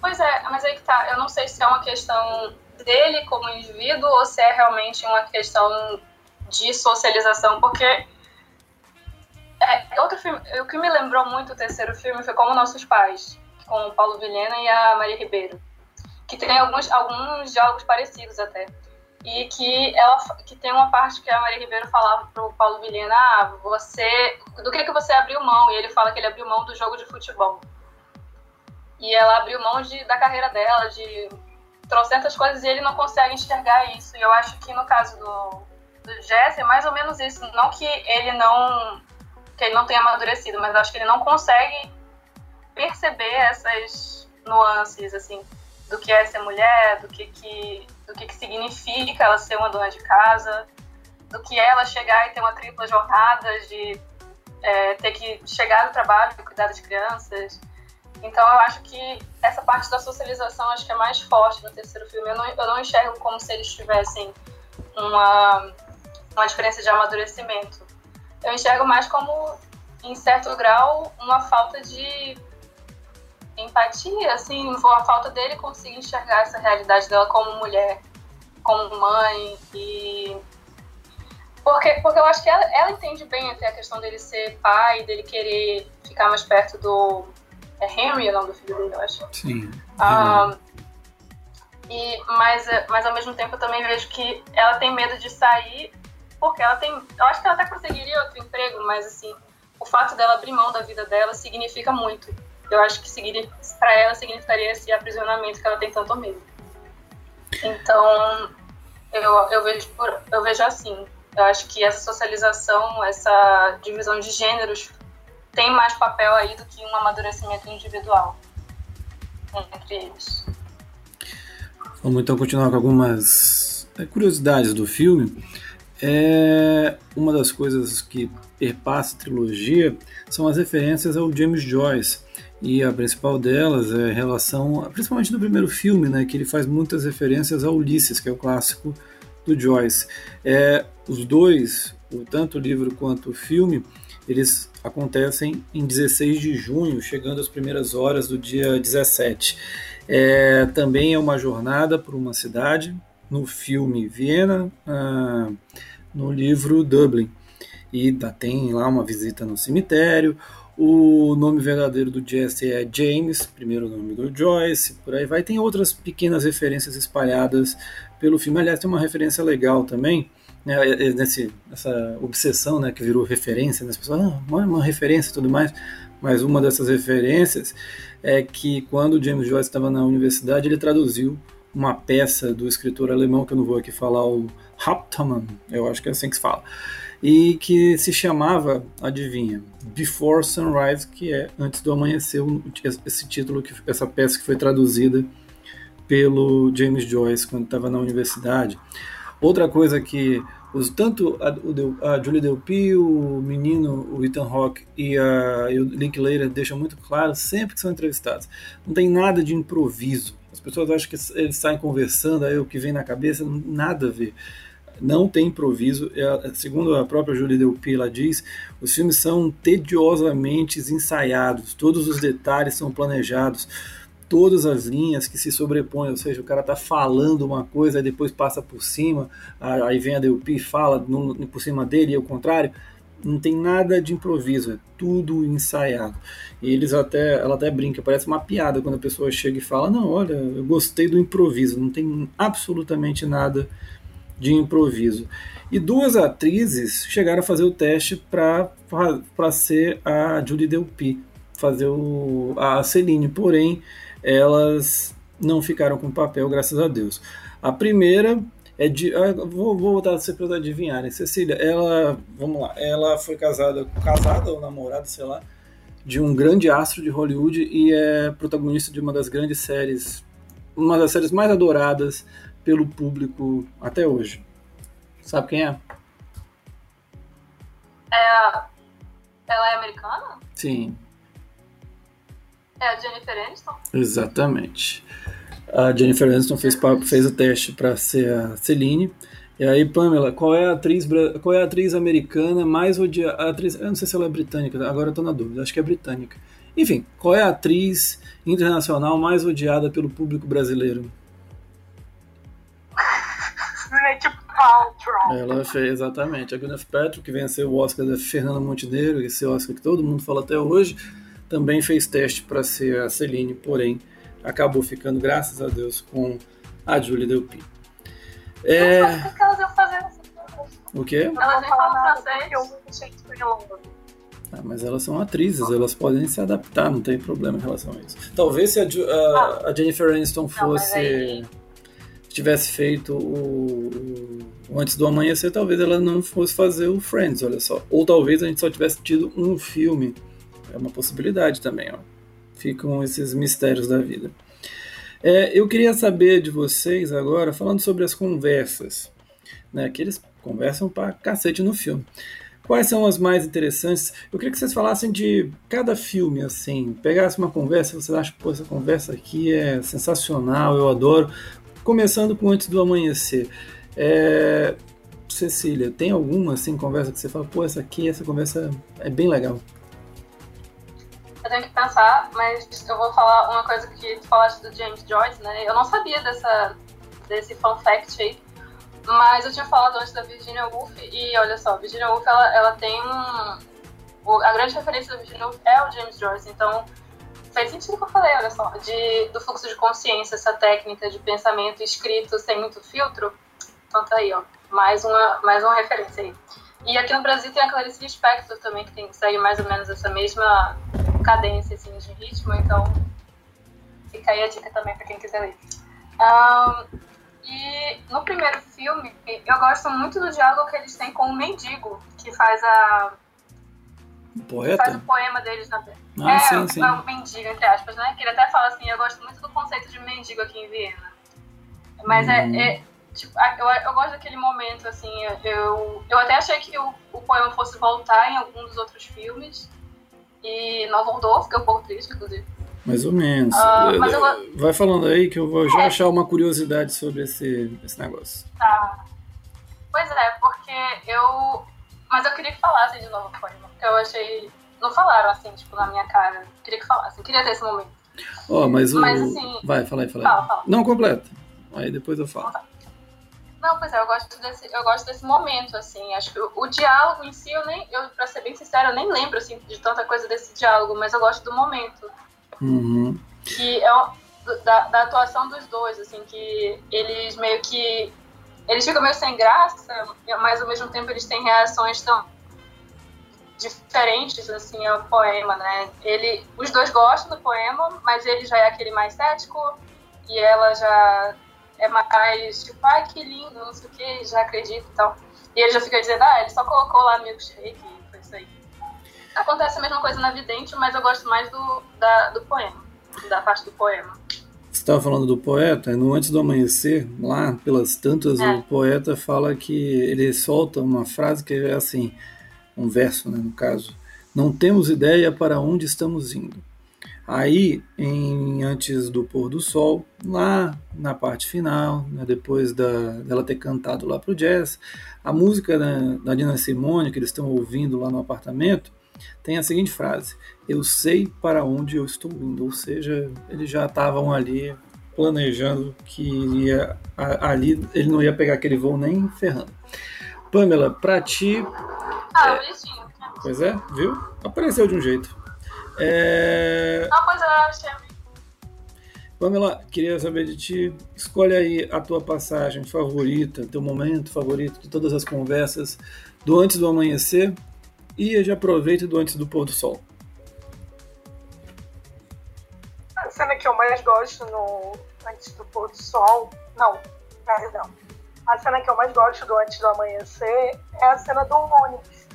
Pois é, mas aí que tá. Eu não sei se é uma questão dele como indivíduo ou se é realmente uma questão de socialização, porque é, outro filme, o que me lembrou muito o terceiro filme foi Como Nossos Pais, com o Paulo Vilhena e a Maria Ribeiro que tem alguns, alguns diálogos parecidos até. E que ela que tem uma parte que a Maria Ribeiro falava pro Paulo Vilhena, ah, você. Do que que você abriu mão? E ele fala que ele abriu mão do jogo de futebol. E ela abriu mão de, da carreira dela, de trocentas coisas, e ele não consegue enxergar isso. E eu acho que no caso do, do Jesse é mais ou menos isso. Não que ele não. que ele não tenha amadurecido, mas acho que ele não consegue perceber essas nuances, assim do que é ser mulher, do que, que, do que, que significa ela ser uma dona de casa, do que é ela chegar e ter uma tripla jornada de é, ter que chegar no trabalho e cuidar das crianças. Então eu acho que essa parte da socialização acho que é mais forte no terceiro filme. Eu não, eu não enxergo como se eles tivessem uma, uma diferença de amadurecimento. Eu enxergo mais como, em certo grau, uma falta de empatia, assim, a falta dele conseguir enxergar essa realidade dela como mulher, como mãe e porque, porque eu acho que ela, ela entende bem até a questão dele ser pai, dele querer ficar mais perto do é Henry o nome do filho dele, eu acho. Sim. Um, e, mas, mas ao mesmo tempo eu também vejo que ela tem medo de sair porque ela tem. Eu acho que ela até conseguiria outro emprego, mas assim, o fato dela abrir mão da vida dela significa muito. Eu acho que para ela significaria esse aprisionamento que ela tem tanto medo. Então, eu, eu, vejo, por, eu vejo assim. Eu acho que essa socialização, essa divisão de gêneros tem mais papel aí do que um amadurecimento individual entre eles. Vamos então continuar com algumas curiosidades do filme. É, uma das coisas que perpassa a trilogia são as referências ao James Joyce. E a principal delas é relação, principalmente no primeiro filme, né, que ele faz muitas referências ao Ulisses, que é o clássico do Joyce. É, os dois, tanto o livro quanto o filme, eles acontecem em 16 de junho, chegando às primeiras horas do dia 17. É, também é uma jornada por uma cidade, no filme Viena, ah, no livro Dublin. E tem lá uma visita no cemitério. O nome verdadeiro do Jesse é James, primeiro nome do Joyce, por aí vai. Tem outras pequenas referências espalhadas pelo filme. Aliás, tem uma referência legal também, né, é, é, nesse, nessa obsessão né, que virou referência, né, as pessoas, ah, uma, uma referência e tudo mais, mas uma dessas referências é que quando James Joyce estava na universidade, ele traduziu uma peça do escritor alemão, que eu não vou aqui falar, o Hauptmann, eu acho que é assim que se fala, e que se chamava, adivinha, Before Sunrise, que é Antes do Amanhecer, esse título, essa peça que foi traduzida pelo James Joyce quando estava na universidade. Outra coisa que os, tanto a, a Julie Delpy, o menino, o Ethan Hawke e, a, e o Linklater deixam muito claro sempre que são entrevistados. Não tem nada de improviso. As pessoas acham que eles saem conversando, aí o que vem na cabeça, nada a ver. Não tem improviso. É, segundo a própria Julie Delpy, ela diz, os filmes são tediosamente ensaiados, todos os detalhes são planejados todas as linhas que se sobrepõem, ou seja, o cara está falando uma coisa e depois passa por cima, aí vem a DUP e fala no, por cima dele e o contrário. Não tem nada de improviso, é tudo ensaiado. E eles até, ela até brinca, parece uma piada quando a pessoa chega e fala: Não, olha, eu gostei do improviso, não tem absolutamente nada de improviso. E duas atrizes chegaram a fazer o teste para ser a Julie Delpy, fazer o, a Celine, porém elas não ficaram com papel, graças a Deus. A primeira é de. Ah, vou, vou botar você para adivinharem. Cecília, ela. Vamos lá. Ela foi casada, casada ou namorada, sei lá, de um grande astro de Hollywood e é protagonista de uma das grandes séries. Uma das séries mais adoradas pelo público até hoje. Sabe quem é? É. Ela é americana? Sim. É a Jennifer Aniston? Exatamente. A Jennifer Aniston fez, fez o teste para ser a Celine. E aí, Pamela, qual é a atriz, qual é a atriz americana mais odiada? Atriz, eu não sei se ela é britânica, agora eu tô na dúvida, acho que é britânica. Enfim, qual é a atriz internacional mais odiada pelo público brasileiro? Gwyneth Paltrow. Ela fez, exatamente. A Gwyneth Paltrow, que venceu o Oscar da Fernanda Montenegro, esse Oscar que todo mundo fala até hoje também fez teste para ser a Celine, porém acabou ficando, graças a Deus, com a Julie Delpy. É... O que elas iam fazer O quê? Elas nem falam francês. Ah, mas elas são atrizes, elas podem se adaptar, não tem problema em relação a isso. Talvez se a, a, a Jennifer Aniston fosse. Não, aí... tivesse feito o, o, Antes do Amanhecer, talvez ela não fosse fazer o Friends, olha só. Ou talvez a gente só tivesse tido um filme é uma possibilidade também, ó. Ficam esses mistérios da vida. É, eu queria saber de vocês agora, falando sobre as conversas, né, que eles conversam pra cacete no filme. Quais são as mais interessantes? Eu queria que vocês falassem de cada filme, assim, pegasse uma conversa, vocês acham que essa conversa aqui é sensacional, eu adoro. Começando com Antes do Amanhecer. É, Cecília, tem alguma assim conversa que você fala, pô, essa aqui, essa conversa é bem legal? Eu tenho que pensar, mas eu vou falar uma coisa que tu falaste do James Joyce, né? Eu não sabia dessa, desse fun fact aí, mas eu tinha falado antes da Virginia Woolf e olha só, Virginia Woolf ela, ela tem um. A grande referência da Virginia Woolf é o James Joyce, então faz sentido o que eu falei, olha só, de, do fluxo de consciência, essa técnica de pensamento escrito sem muito filtro. Então tá aí, ó. mais uma, mais uma referência aí. E aqui no Brasil tem a Clarice Lispector também, que tem, segue mais ou menos essa mesma cadência assim, de ritmo, então fica aí a dica também para quem quiser ler. Um, e no primeiro filme, eu gosto muito do diálogo que eles têm com o mendigo, que faz a. O poeta? Faz o poema deles na. Ah, é, sim, sim. é um mendigo, entre aspas, né? Que ele até fala assim: eu gosto muito do conceito de mendigo aqui em Viena. Mas é, Hum. é, tipo, eu, eu gosto daquele momento, assim, eu, eu até achei que o, o poema fosse voltar em algum dos outros filmes. E não voltou, fiquei um pouco triste, inclusive. Mais ou menos. Eh, mas eu- Vai falando aí que eu vou já É. achar uma curiosidade sobre esse, esse negócio. Tá. Pois é, porque eu. Mas eu queria que falassem de novo poema, porque eu achei. Não falaram assim, tipo, na minha cara. Queria que falassem, queria ter esse momento. Ó, mas o. Mas, assim- Vai, fala aí, fala aí. Fala, fala. Não, completa. Aí depois eu falo. Não, pois é, eu gosto desse, eu gosto desse momento, assim. Acho que o, o diálogo em si, eu nem, eu, pra ser bem sincera, eu nem lembro assim, de tanta coisa desse diálogo, mas eu gosto do momento. Uhum. Que é um- da, da atuação dos dois, assim, que eles meio que. Eles ficam meio sem graça, mas ao mesmo tempo eles têm reações tão diferentes assim ao poema, né? Ele, os dois gostam do poema, mas ele já é aquele mais cético e ela já é mais tipo, ai que lindo, não sei o que, já acredita e tal. E ele já fica dizendo, ah, ele só colocou lá milkshake e foi isso aí. Acontece a mesma coisa na vidente, mas eu gosto mais do, da, do poema, da parte do poema. Você estava falando do poeta, no Antes do Amanhecer, lá pelas tantas, É. o poeta fala que ele solta uma frase que é assim, um verso, né, no caso. Não temos ideia para onde estamos indo. Aí, em Antes do Pôr do Sol, lá na parte final, né, depois da, dela ter cantado lá pro jazz, a música da, da Nina Simone, que eles estão ouvindo lá no apartamento, tem a seguinte frase: Eu sei para onde eu estou indo. Ou seja, eles já estavam ali planejando que ia, a- ali ele não ia pegar aquele voo nem ferrando. Pamela, pra ti, Ah, bonitinho. pois é, viu? Apareceu de um jeito. É... Ah, pois é, achei. Pamela, queria saber de ti. Escolhe aí a tua passagem favorita, teu momento favorito de todas as conversas do antes do amanhecer e já aproveita do antes do pôr do sol. A cena que eu mais gosto no Antes do Pôr do Sol. Não, perdão. A cena que eu mais gosto do Antes do Amanhecer é a cena do ônibus.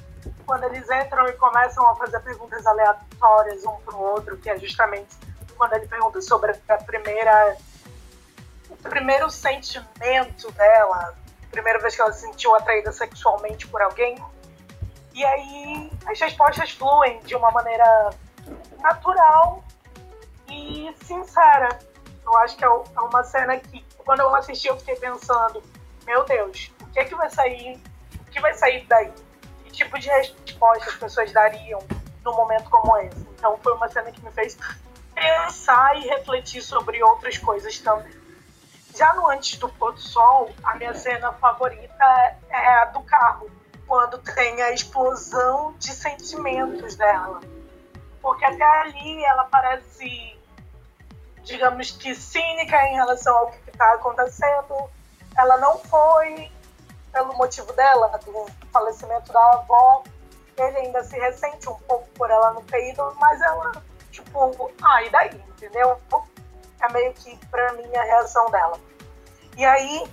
Quando eles entram e começam a fazer perguntas aleatórias um pro outro, que é justamente quando ele pergunta sobre a primeira. o primeiro sentimento dela, a primeira vez que ela se sentiu atraída sexualmente por alguém. E aí as respostas fluem de uma maneira natural e sincera. Eu acho que é é uma cena que, quando eu assisti, eu fiquei pensando: meu Deus, o que é que vai sair? O que vai sair daí? Tipo de resposta as pessoas dariam num momento como esse? Então, foi uma cena que me fez pensar e refletir sobre outras coisas também. Já no Antes do Pôr do Sol, a minha cena favorita é a do carro, quando tem a explosão de sentimentos dela. Porque até ali ela parece, digamos que, cínica em relação ao que está acontecendo. Ela não foi pelo motivo dela, do falecimento da avó. Ele ainda se ressente um pouco por ela não ter mas ela, tipo, ah, e daí, entendeu? É meio que, pra mim, a reação dela. E aí,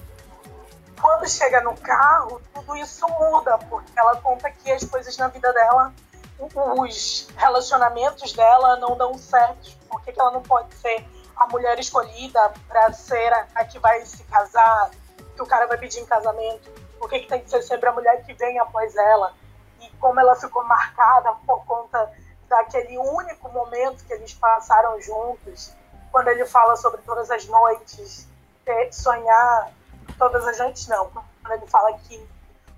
quando chega no carro, tudo isso muda, porque ela conta que as coisas na vida dela, os relacionamentos dela não dão certo. Por que, que ela não pode ser a mulher escolhida para ser a que vai se casar, que o cara vai pedir em casamento? Por que, que tem que ser sempre a mulher que vem após ela? E como ela ficou marcada por conta daquele único momento que eles passaram juntos, quando ele fala sobre todas as noites, ter- sonhar todas as noites não, quando ele fala que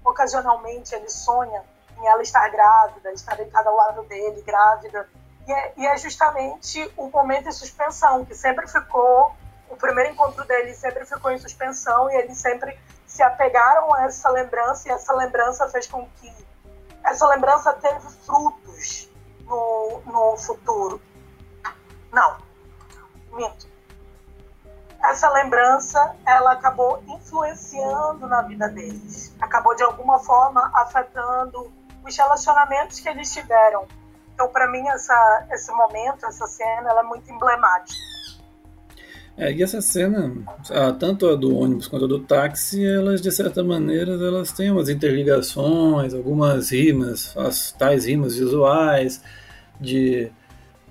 ocasionalmente ele sonha em ela estar grávida, estar deitada ao lado dele, grávida. E é, e é justamente o momento em suspensão, que sempre ficou, o primeiro encontro dele sempre ficou em suspensão e eles sempre se apegaram a essa lembrança e essa lembrança fez com que essa lembrança teve frutos no, no futuro. Não, minto. essa lembrança ela acabou influenciando na vida deles, acabou de alguma forma afetando os relacionamentos que eles tiveram. Então, para mim, essa, esse momento, essa cena, ela é muito emblemática. É, e essa cena, tanto a do ônibus quanto a do táxi, elas de certa maneira elas têm umas interligações, algumas rimas, as tais rimas visuais de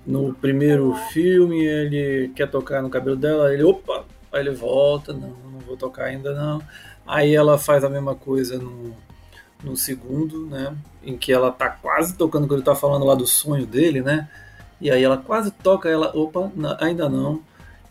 no primeiro filme ele quer tocar no cabelo dela, ele opa, aí ele volta, não, não vou tocar ainda não. Aí ela faz a mesma coisa no, no segundo, né, em que ela tá quase tocando quando ele tá falando lá do sonho dele, né? E aí ela quase toca, ela, opa, ainda não.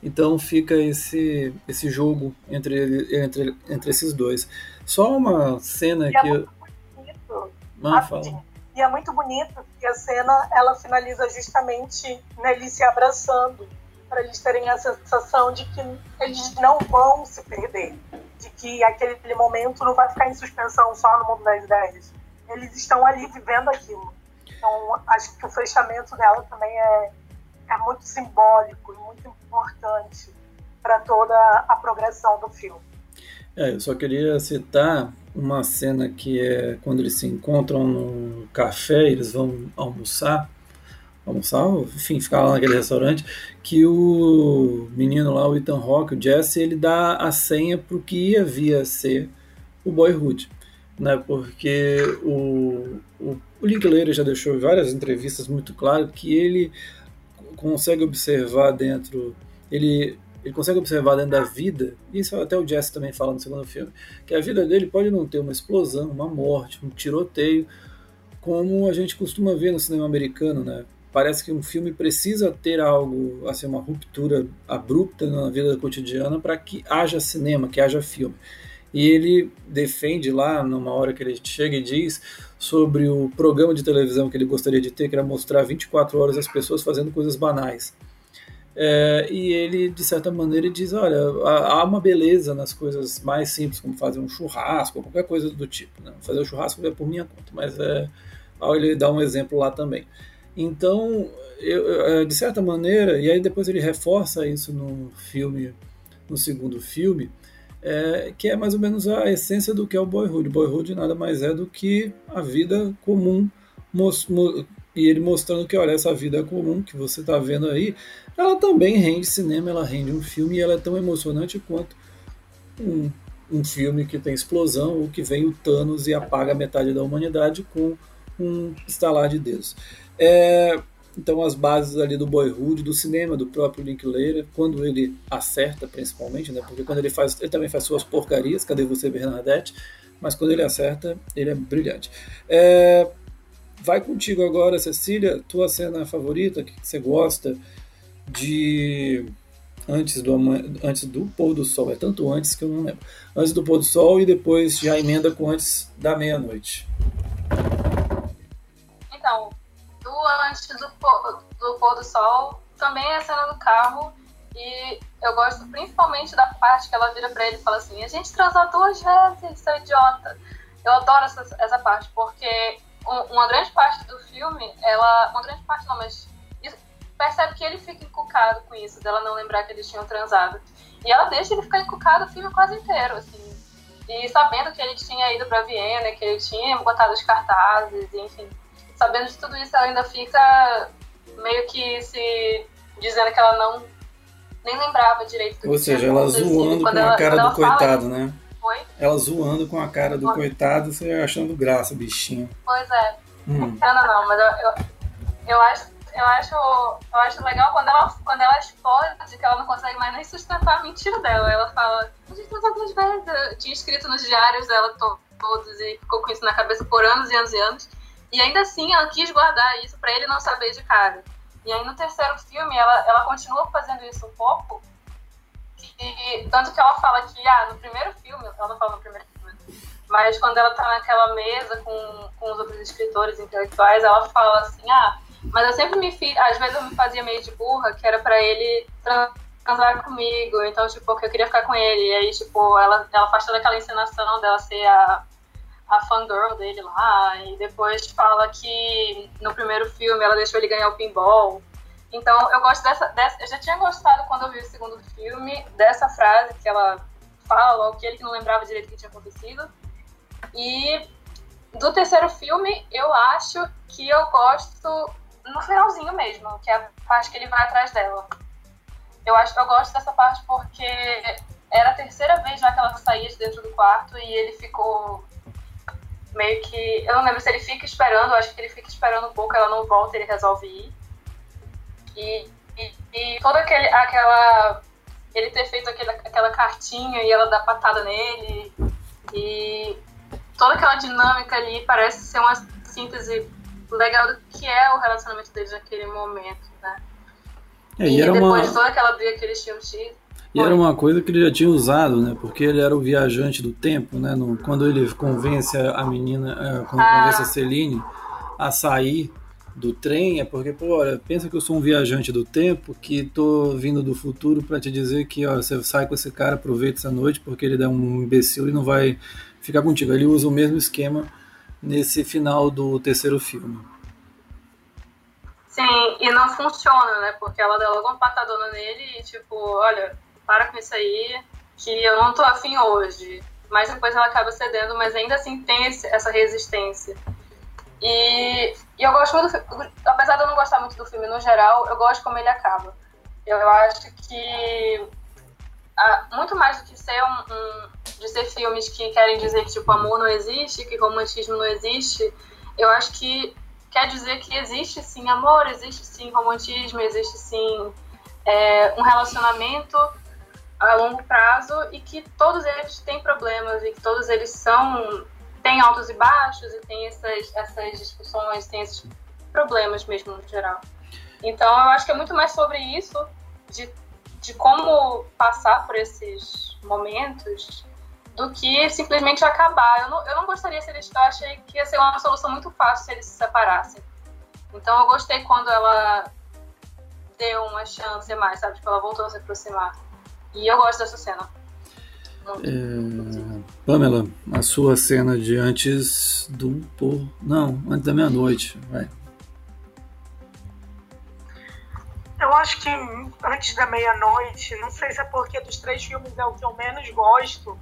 Então fica esse, esse jogo entre, entre, entre esses dois. Só uma cena e que. É muito bonito. Ah, fala. E é muito bonito porque a cena ela finaliza justamente neles se abraçando, para eles terem a sensação de que eles não vão se perder, de que aquele momento não vai ficar em suspensão só no mundo das ideias. Eles estão ali vivendo aquilo. Então, acho que o fechamento dela também é, é muito simbólico e muito importante para toda a progressão do filme. É, eu só queria citar uma cena que é quando eles se encontram no café, eles vão almoçar, almoçar, enfim, ficar lá naquele restaurante, que o menino lá, o Ethan Rock, o Jesse, ele dá a senha para o que ia vir a ser o Boyhood, né? Porque o, o, o Linklater já deixou várias entrevistas muito claro que ele consegue observar dentro, ele ele consegue observar dentro da vida, isso até o Jesse também fala no segundo filme, que a vida dele pode não ter uma explosão, uma morte, um tiroteio, como a gente costuma ver no cinema americano, né? Parece que um filme precisa ter algo, assim, uma ruptura abrupta na vida cotidiana para que haja cinema, que haja filme. E ele defende lá, numa hora que ele chega e diz sobre o programa de televisão que ele gostaria de ter, que era mostrar 24 horas as pessoas fazendo coisas banais. É, e ele, de certa maneira, diz: olha, há uma beleza nas coisas mais simples, como fazer um churrasco, qualquer coisa do tipo. Né? Fazer o churrasco é por minha conta, mas é, ele dá um exemplo lá também. Então, eu, é, de certa maneira, e aí depois ele reforça isso no filme, no segundo filme, é, que é mais ou menos a essência do que é o Boyhood. Boyhood nada mais é do que a vida comum, e ele mostrando que, olha, essa vida comum que você está vendo aí, ela também rende cinema, ela rende um filme e ela é tão emocionante quanto um, um filme que tem explosão ou que vem o Thanos e apaga metade da humanidade com um estalar de dedos. É, então as bases ali do Boyhood, do cinema, do próprio Linklater, quando ele acerta principalmente, né? Porque quando ele faz, ele também faz suas porcarias, cadê você Bernadette? Mas quando ele acerta, ele é brilhante. É, vai contigo agora, Cecília, tua cena favorita, que você gosta, de antes do, antes do pôr do sol. É tanto antes que eu não lembro. Antes do pôr do sol e depois já emenda com antes da meia-noite. Então, antes do pôr, do pôr do sol também é a cena do carro. E eu gosto principalmente da parte que ela vira pra ele e fala assim: A gente transou duas vezes, seu idiota. Eu adoro essa, essa parte, porque uma grande parte do filme, ela. Uma grande parte não, mas percebe que ele fica encucado com isso, dela não lembrar que eles tinham transado. E ela deixa ele ficar encucado o filme quase inteiro, assim. E sabendo que ele tinha ido para Viena, que ele tinha botado os cartazes, enfim. Sabendo de tudo isso, ela ainda fica meio que se dizendo que ela não nem lembrava direito do Ou seja, ela zoando com a cara do coitado, né? Ela zoando com a cara do Oi? coitado, você achando graça, bichinho. Pois é. Hum. Não, não, não, mas eu, eu, eu acho eu acho, eu acho legal quando ela, quando ela explode, que ela não consegue mais nem sustentar a mentira dela. Ela fala, a gente duas vezes. Eu tinha escrito nos diários dela to todos e ficou com isso na cabeça por anos e anos e anos. E ainda assim ela quis guardar isso para ele não saber de cara. E aí no terceiro filme ela, ela continua fazendo isso um pouco. E, tanto que ela fala que, ah, no primeiro filme, ela não fala no primeiro filme, mas quando ela tá naquela mesa com, com os outros escritores intelectuais, ela fala assim, ah, mas eu sempre me fiz, às vezes eu me fazia meio de burra, que era para ele transar comigo, então, tipo, que eu queria ficar com ele. E aí, tipo, ela, ela faz toda aquela encenação dela ser a, a fangirl dele lá, e depois fala que no primeiro filme ela deixou ele ganhar o pinball. Então eu gosto dessa, dessa. Eu já tinha gostado quando eu vi o segundo filme dessa frase que ela fala logo que ele não lembrava direito o que tinha acontecido. E do terceiro filme, eu acho que eu gosto no finalzinho mesmo, que é a parte que ele vai atrás dela. Eu acho que eu gosto dessa parte porque era a terceira vez já que ela saía de dentro do quarto e ele ficou meio que. Eu não lembro se ele fica esperando, eu acho que ele fica esperando um pouco, ela não volta, ele resolve ir. E, e, e toda aquele, aquela. Ele ter feito aquele, aquela cartinha e ela dar patada nele. E toda aquela dinâmica ali parece ser uma síntese legal do que é o relacionamento deles naquele momento, né? É, e, e depois uma... de toda aquela briga que eles tinham tido. E era uma coisa que ele já tinha usado, né? Porque ele era o viajante do tempo, né? No, quando ele convence a menina, é, quando ah. convence a Celine a sair do trem, é porque, pô, olha, pensa que eu sou um viajante do tempo, que tô vindo do futuro para te dizer que, ó, você sai com esse cara, aproveita essa noite, porque ele é um imbecil e não vai ficar contigo. Ele usa o mesmo esquema nesse final do terceiro filme. Sim, e não funciona, né? Porque ela dá logo uma patadona nele e tipo, olha, para com isso aí, que eu não tô afim hoje. Mas depois ela acaba cedendo, mas ainda assim tem esse, essa resistência. E, e eu gosto muito, do, apesar de eu não gostar muito do filme no geral, eu gosto como ele acaba. Eu acho que muito mais do que ser um, um, de ser filmes que querem dizer que tipo amor não existe, que romantismo não existe, eu acho que quer dizer que existe sim amor, existe sim romantismo, existe sim é, um relacionamento a longo prazo e que todos eles têm problemas e que todos eles são têm altos e baixos e tem essas essas discussões, tem esses problemas mesmo no geral. Então eu acho que é muito mais sobre isso de, de como passar por esses momentos do que simplesmente acabar. Eu não, eu não gostaria se eles eu achei que ia ser uma solução muito fácil se eles se separassem. Então eu gostei quando ela deu uma chance mais, sabe? Tipo, ela voltou a se aproximar. E eu gosto dessa cena. É... Pamela, a sua cena de antes do pôr. Não, antes da meia-noite, vai. Eu acho que antes da meia-noite, não sei se é porque dos três filmes é o que eu menos gosto.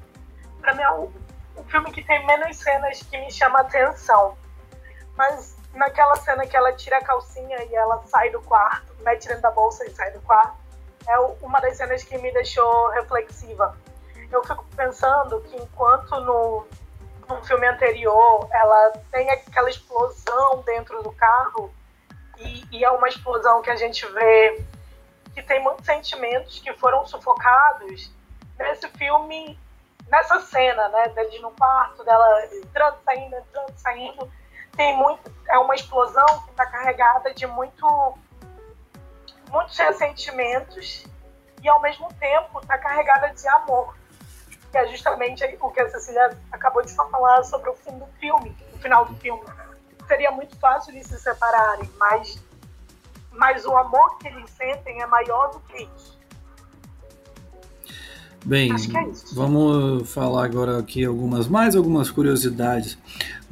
Pra mim é o, o filme que tem menos cenas que me chama atenção. Mas naquela cena que ela tira a calcinha e ela sai do quarto, mete dentro da bolsa e sai do quarto, é uma das cenas que me deixou reflexiva. Eu fico pensando que enquanto no, no filme anterior ela tem aquela explosão dentro do carro, e, e é uma explosão que a gente vê que tem muitos sentimentos que foram sufocados, nesse filme, nessa cena, né, deles no quarto, dela entrando, saindo, entrando, saindo, tem muito, é uma explosão que está carregada de muito muitos ressentimentos e ao mesmo tempo está carregada de amor. Que é justamente o que a Cecília acabou de falar sobre o fim do filme, o final do filme. Seria muito fácil eles se separarem, mas, mas o amor que eles sentem é maior do que isso. Bem, é vamos falar agora aqui algumas mais algumas curiosidades.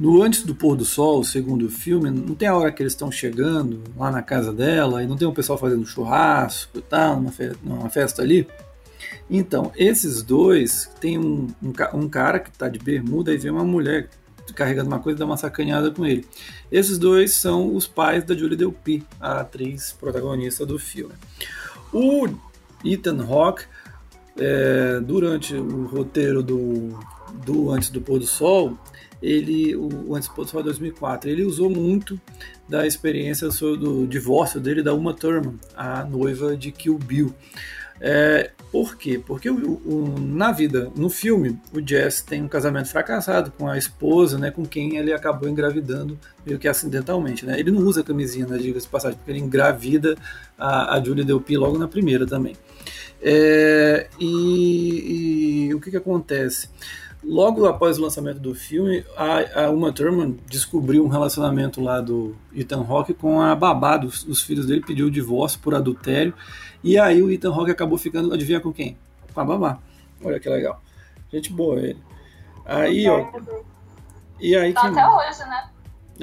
No Antes do Pôr do Sol, segundo o filme, não tem a hora que eles estão chegando lá na casa dela e não tem o pessoal fazendo churrasco e tal, numa, fe numa festa ali? Então, esses dois, tem um, um, um cara que está de bermuda e vê uma mulher carregando uma coisa e dá uma sacaneada com ele. Esses dois são os pais da Julie Delpy, a atriz protagonista do filme. O Ethan Hawke é, durante o roteiro do, do Antes do Pôr do Sol, ele, o Antes do Pôr do Sol 2004, ele usou muito da experiência do divórcio dele da Uma Thurman, a noiva de Kill Bill. É, por quê? Porque o, o, na vida, no filme, o Jess tem um casamento fracassado com a esposa, né, com quem ele acabou engravidando meio que acidentalmente. Né? Ele não usa camisinha, né, diga-se passagem, porque ele engravida a, a Julie Delpy logo na primeira também. É, e, e, o que, que acontece? Logo após o lançamento do filme, a, a Uma Thurman descobriu um relacionamento lá do Ethan Hawke com a babá dos filhos dele, pediu o divórcio por adultério, e aí o Ethan Hawke acabou ficando, adivinha com quem? Com a babá. Olha que legal. Gente boa ele. Aí, ó. E aí, então, até hoje, né?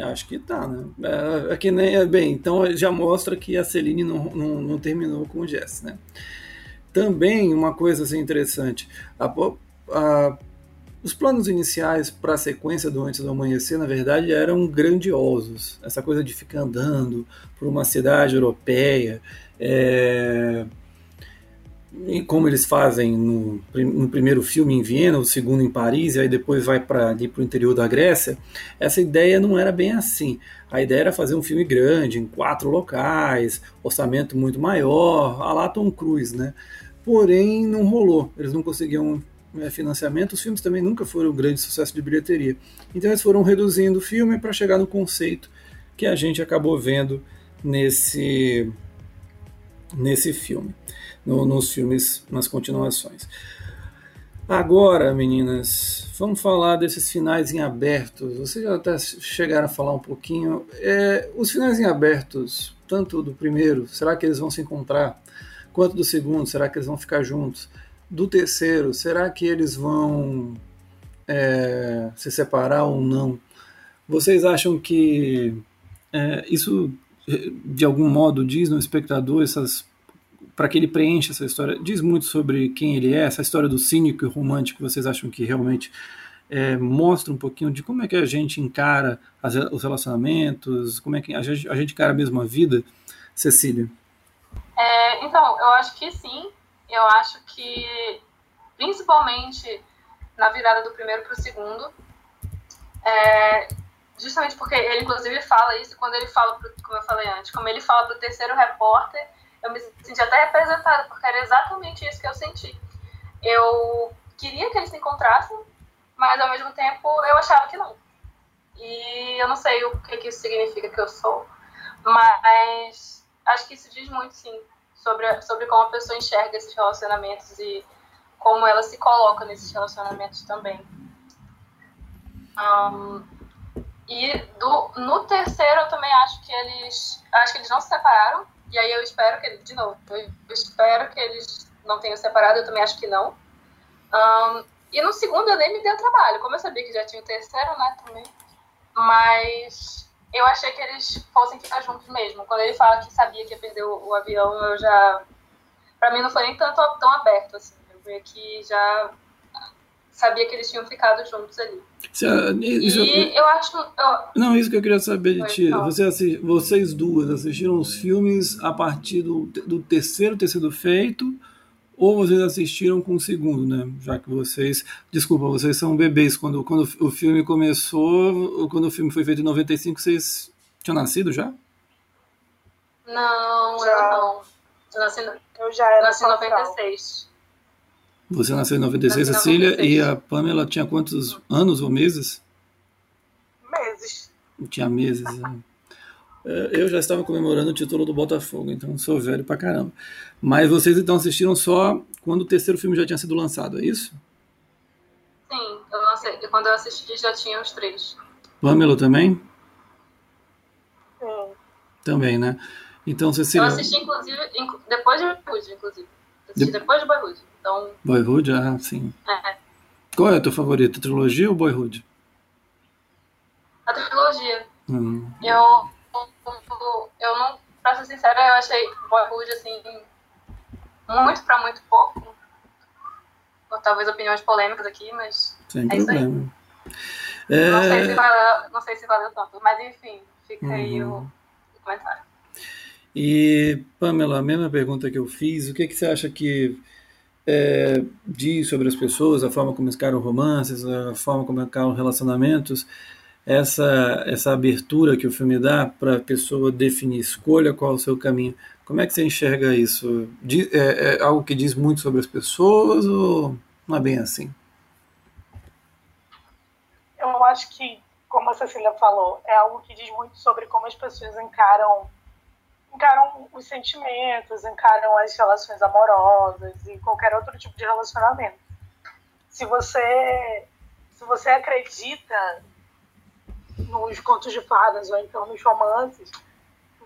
Acho que tá, né? É, é que nem. É, bem, então já mostra que a Celine não, não, não terminou com o Jess, né? Também uma coisa assim, interessante. A, a, os planos iniciais para a sequência do Antes do Amanhecer, na verdade, eram grandiosos. Essa coisa de ficar andando por uma cidade europeia. É, como eles fazem no, no, primeiro filme em Viena, o segundo em Paris, e aí depois vai para o interior da Grécia, essa ideia não era bem assim. A ideia era fazer um filme grande, em quatro locais, orçamento muito maior, a lá Tom Cruise, né? Porém, não rolou. Eles não conseguiam é, financiamento. Os filmes também nunca foram um grande sucesso de bilheteria. Então, eles foram reduzindo o filme para chegar no conceito que a gente acabou vendo nesse, nesse filme no, nos filmes, nas continuações. Agora, meninas, vamos falar desses finais em abertos. Vocês já até chegaram a falar um pouquinho. É, os finais em abertos, tanto do primeiro, será que eles vão se encontrar? Quanto do segundo, será que eles vão ficar juntos? Do terceiro, será que eles vão é, se separar ou não? Vocês acham que é, isso de algum modo diz no espectador essas para que ele preencha essa história. Diz muito sobre quem ele é, essa história do cínico e romântico, vocês acham que realmente é, mostra um pouquinho de como é que a gente encara as, os relacionamentos, como é que a gente, a gente encara mesmo a vida, Cecília? É, então, eu acho que sim. Eu acho que, principalmente na virada do primeiro para o segundo, é, justamente porque ele, inclusive, fala isso quando ele fala, pro, como eu falei antes, como ele fala para o terceiro repórter eu me senti até representada, porque era exatamente isso que eu senti. Eu queria que eles se encontrassem, mas ao mesmo tempo eu achava que não. E eu não sei o que, que isso significa que eu sou, mas acho que isso diz muito, sim, sobre, sobre como a pessoa enxerga esses relacionamentos e como ela se coloca nesses relacionamentos também. Um, e do, no terceiro eu também acho que eles. Acho que eles não se separaram. E aí eu espero que, de novo, eu espero que eles não tenham separado, eu também acho que não. Um, e no segundo eu nem me deu trabalho, como eu sabia que já tinha o terceiro, né, também. Mas eu achei que eles fossem ficar juntos mesmo. Quando ele fala que sabia que ia perder o, o avião, eu já. Pra mim não foi nem tanto tão aberto, assim. Eu vi que já sabia que eles tinham ficado juntos ali. isso, e eu acho. Eu... Não, isso que eu queria saber de ti. Você assist, vocês duas assistiram os filmes a partir do, do terceiro ter sido feito, ou vocês assistiram com o segundo, né? Já que vocês. Desculpa, vocês são bebês. Quando, quando o filme começou, quando o filme foi feito em 95, vocês tinham nascido já? Não, já. eu não. Eu nasci, eu já era nasci em 96. Você nasceu em 96, Cecília, e a Pamela tinha quantos anos ou meses? Meses. Tinha meses. Né? É, eu já estava comemorando o título do Botafogo, então sou velho pra caramba. Mas vocês então assistiram só quando o terceiro filme já tinha sido lançado, é isso? Sim, eu lancei, quando eu assisti já tinha os três. Pamela também? Sim. Também, né? Então, Cecília. Eu assisti, inclusive, depois de Boyhood, inclusive. Assisti de... depois de Boyhood. Então... Boyhood, ah, sim. É. Qual é a tua favorita, trilogia ou Boyhood? A trilogia. Hum. Eu, eu, eu não, pra ser sincera, eu achei Boyhood, assim, muito pra muito pouco. Ou talvez opiniões polêmicas aqui, mas Sem é problema. É... Não, sei se valeu, não sei se valeu tanto, mas enfim, fica uhum. aí o, o comentário. E, Pamela, a mesma pergunta que eu fiz, o que, que você acha que é, diz sobre as pessoas, a forma como encaram romances, a forma como encaram relacionamentos, essa, essa abertura que o filme dá para a pessoa definir, escolha qual é o seu caminho. Como é que você enxerga isso? É, é algo que diz muito sobre as pessoas ou não é bem assim? Eu acho que, como a Cecília falou, é algo que diz muito sobre como as pessoas encaram encaram os sentimentos, encaram as relações amorosas e qualquer outro tipo de relacionamento. Se você, se você acredita nos contos de fadas ou então nos romances,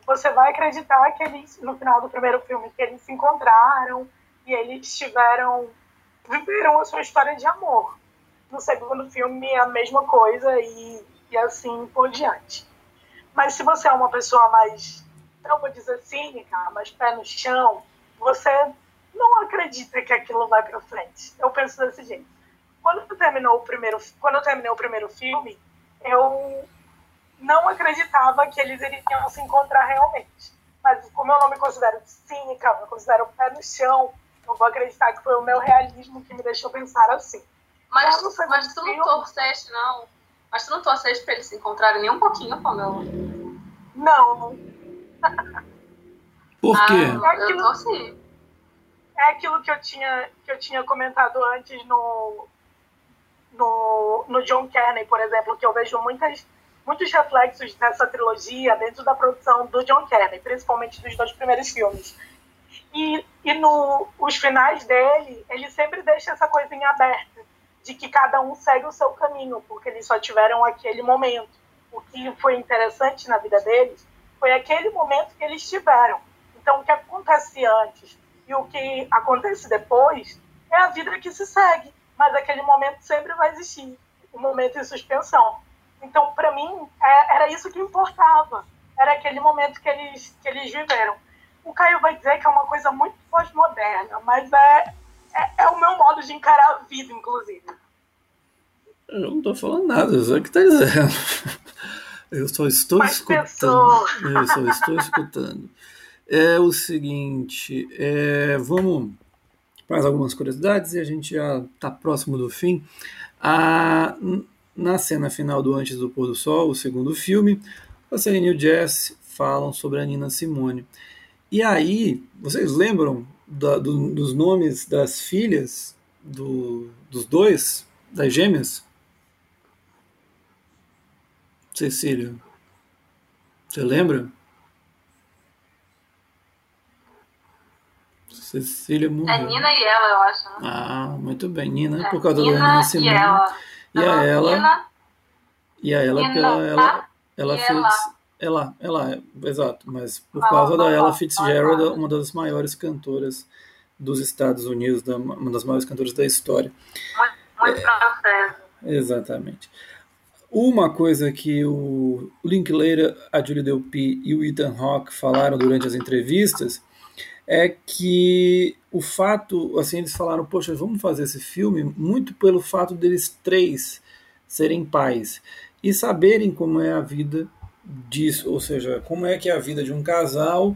você vai acreditar que eles, no final do primeiro filme, que eles se encontraram e eles tiveram, viveram a sua história de amor. No segundo filme, a mesma coisa e, e assim por diante. Mas se você é uma pessoa mais, eu vou dizer cínica, mais pé no chão, você não acredita que aquilo vai para frente. Eu penso desse jeito. Quando terminou o primeiro, quando eu terminei o primeiro filme, eu não acreditava que eles iriam se encontrar realmente. Mas como eu não me considero cínica, eu considero pé no chão, eu vou acreditar que foi o meu realismo que me deixou pensar assim. Mas, mas tu não torceste, não? Mas tu não torceste pra eles se encontrarem nem um pouquinho, Pamela? Não. Por quê? Ah, eu torci. É aquilo que eu tinha, que eu tinha comentado antes no, no, no John Kenney, por exemplo, que eu vejo muitas, muitos reflexos dessa trilogia dentro da produção do John Kenney, principalmente dos dois primeiros filmes. E, e no, os finais dele, ele sempre deixa essa coisinha aberta, de que cada um segue o seu caminho, porque eles só tiveram aquele momento. O que foi interessante na vida deles foi aquele momento que eles tiveram. Então, o que acontece antes e o que acontece depois é a vida que se segue, mas aquele momento sempre vai existir o momento de suspensão. Então, para mim, é, era isso que importava. Era aquele momento que eles, que eles viveram. O Caio vai dizer que é uma coisa muito pós-moderna, mas é, é, é, o meu modo de encarar a vida, inclusive. Eu não estou falando nada, eu só que está dizendo. Eu só estou mas escutando. Pensou. Eu só estou escutando. É o seguinte, é, vamos mais algumas curiosidades e a gente já está próximo do fim. A, na cena final do Antes do Pôr do Sol, o segundo filme, a Celine e o Jess falam sobre a Nina Simone. E aí, vocês lembram da, do, dos nomes das filhas do, dos dois, das gêmeas? Cecília, você lembra? Cecília morreu. É Nina e ela, eu acho. Né? Ah, muito bem. Nina é, por causa Nina da Nina Simone. E, ela. e a ela. Nina, e a ela Nina, pela ela, ela e fez. ela. Ela, ela, é, exato, mas por causa da ah, Ella ah, Fitzgerald, ah. uma das maiores cantoras dos Estados Unidos, da- uma das maiores cantoras da história. Muito, muito francesa. Exatamente. Uma coisa que o Linklater, a Julie Delpy e o Ethan Hawke falaram durante as entrevistas é que o fato, assim, eles falaram, poxa, vamos fazer esse filme muito pelo fato deles três serem pais e saberem como é a vida disso, ou seja, como é que é a vida de um casal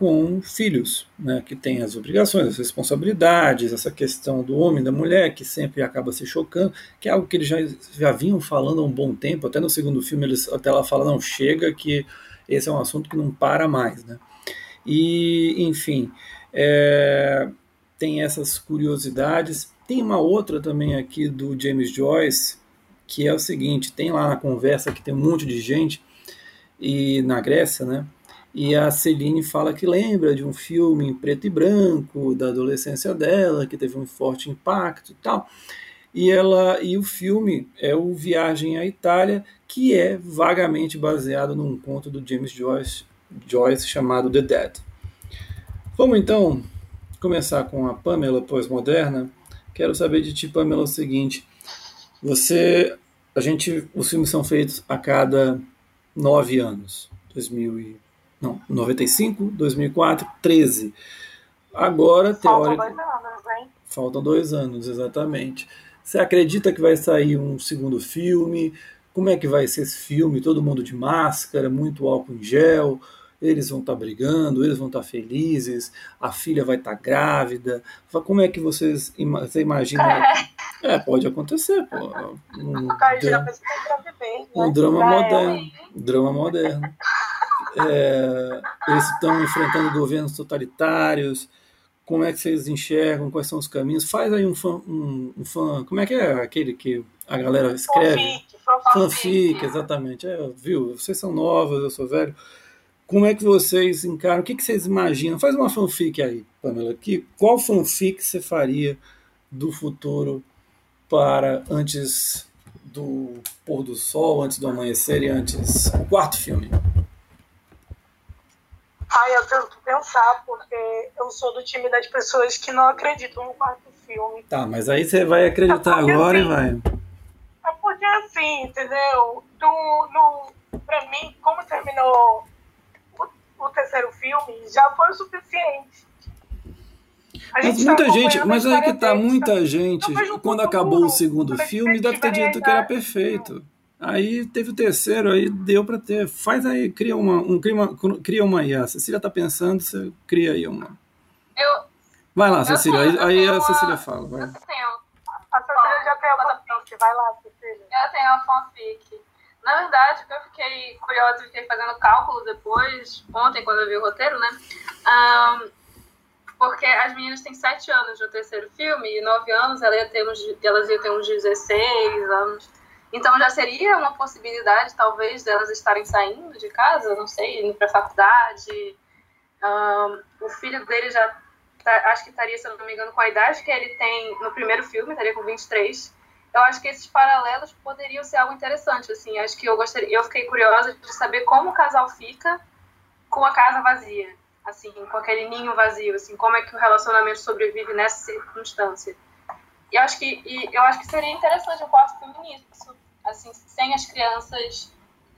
com filhos, né, que tem as obrigações, as responsabilidades, essa questão do homem da mulher, que sempre acaba se chocando, que é algo que eles já, já vinham falando há um bom tempo, até no segundo filme eles até lá falam, não, chega, que esse é um assunto que não para mais, né. E, enfim, é, tem essas curiosidades. Tem uma outra também aqui do James Joyce, que é o seguinte, tem lá na conversa que tem um monte de gente, e na Grécia, né? E a Celine fala que lembra de um filme em preto e branco da adolescência dela, que teve um forte impacto e tal. E ela e o filme é o Viagem à Itália, que é vagamente baseado num conto do James Joyce, Joyce chamado The Dead. Vamos então começar com a Pamela pós-moderna. Quero saber de ti, Pamela, o seguinte: você, a gente, os filmes são feitos a cada nove anos, 2000 e, não, 95, 2004, 13. Agora, Faltam teórico, dois anos, hein? faltam dois anos, exatamente. Você acredita que vai sair um segundo filme? Como é que vai ser esse filme? Todo mundo de máscara, muito álcool em gel. Eles vão estar brigando, eles vão estar felizes, a filha vai estar grávida. Como é que vocês ima- você imagina? É, pode acontecer, pô. Um, dra- né? um drama moderno. Drama moderno. É, eles estão enfrentando governos totalitários. Como é que vocês enxergam? Quais são os caminhos? Faz aí um fã, um, um fã. Como é que é aquele que a galera escreve? Fanfic, fanfic. Fanfic, exatamente. É, viu? Vocês são novos, eu sou velho. Como é que vocês encaram? O que, que vocês imaginam? Faz uma fanfic aí, Pamela. Que, qual fanfic você faria do futuro para antes do pôr do sol, antes do amanhecer e antes. O quarto filme. Ai, eu tento pensar, porque eu sou do time das pessoas que não acreditam no quarto filme. Tá, mas aí você vai acreditar é agora assim, e vai. É porque assim, entendeu? Do, no, pra mim, como terminou o, o terceiro filme, já foi o suficiente. Mas tá muita gente, mas aí que tá, muita tá? gente, quando acabou o segundo filme, deve ter dito que era perfeito. Aí teve o terceiro, aí deu para ter. Faz aí, cria uma, um, cria uma, cria uma aí. A Cecília tá pensando, você cria aí uma. Eu, vai lá, Cecília, tenho, aí, aí a Cecília fala. Vai. Eu tenho. A Cecília já tem a fanfic, vai lá, Cecília. Eu tenho a fanfic. Na verdade, eu fiquei curiosa, fiquei fazendo cálculo depois, ontem, quando eu vi o roteiro, né? Um, porque as meninas têm 7 anos no terceiro filme, e 9 anos ela ia ter uns, elas iam ter uns 16 anos. Então já seria uma possibilidade, talvez, delas estarem saindo de casa, não sei, indo para a faculdade. Um, o filho dele já, tá, acho que estaria, se eu não me engano, com a idade que ele tem no primeiro filme, estaria com 23 eu acho que esses paralelos poderiam ser algo interessante, assim, acho que eu gostaria, eu fiquei curiosa de saber como o casal fica com a casa vazia, assim, com aquele ninho vazio, assim, como é que o relacionamento sobrevive nessa circunstância. E eu acho que, e eu acho que seria interessante o quarto filme nisso, assim, sem as crianças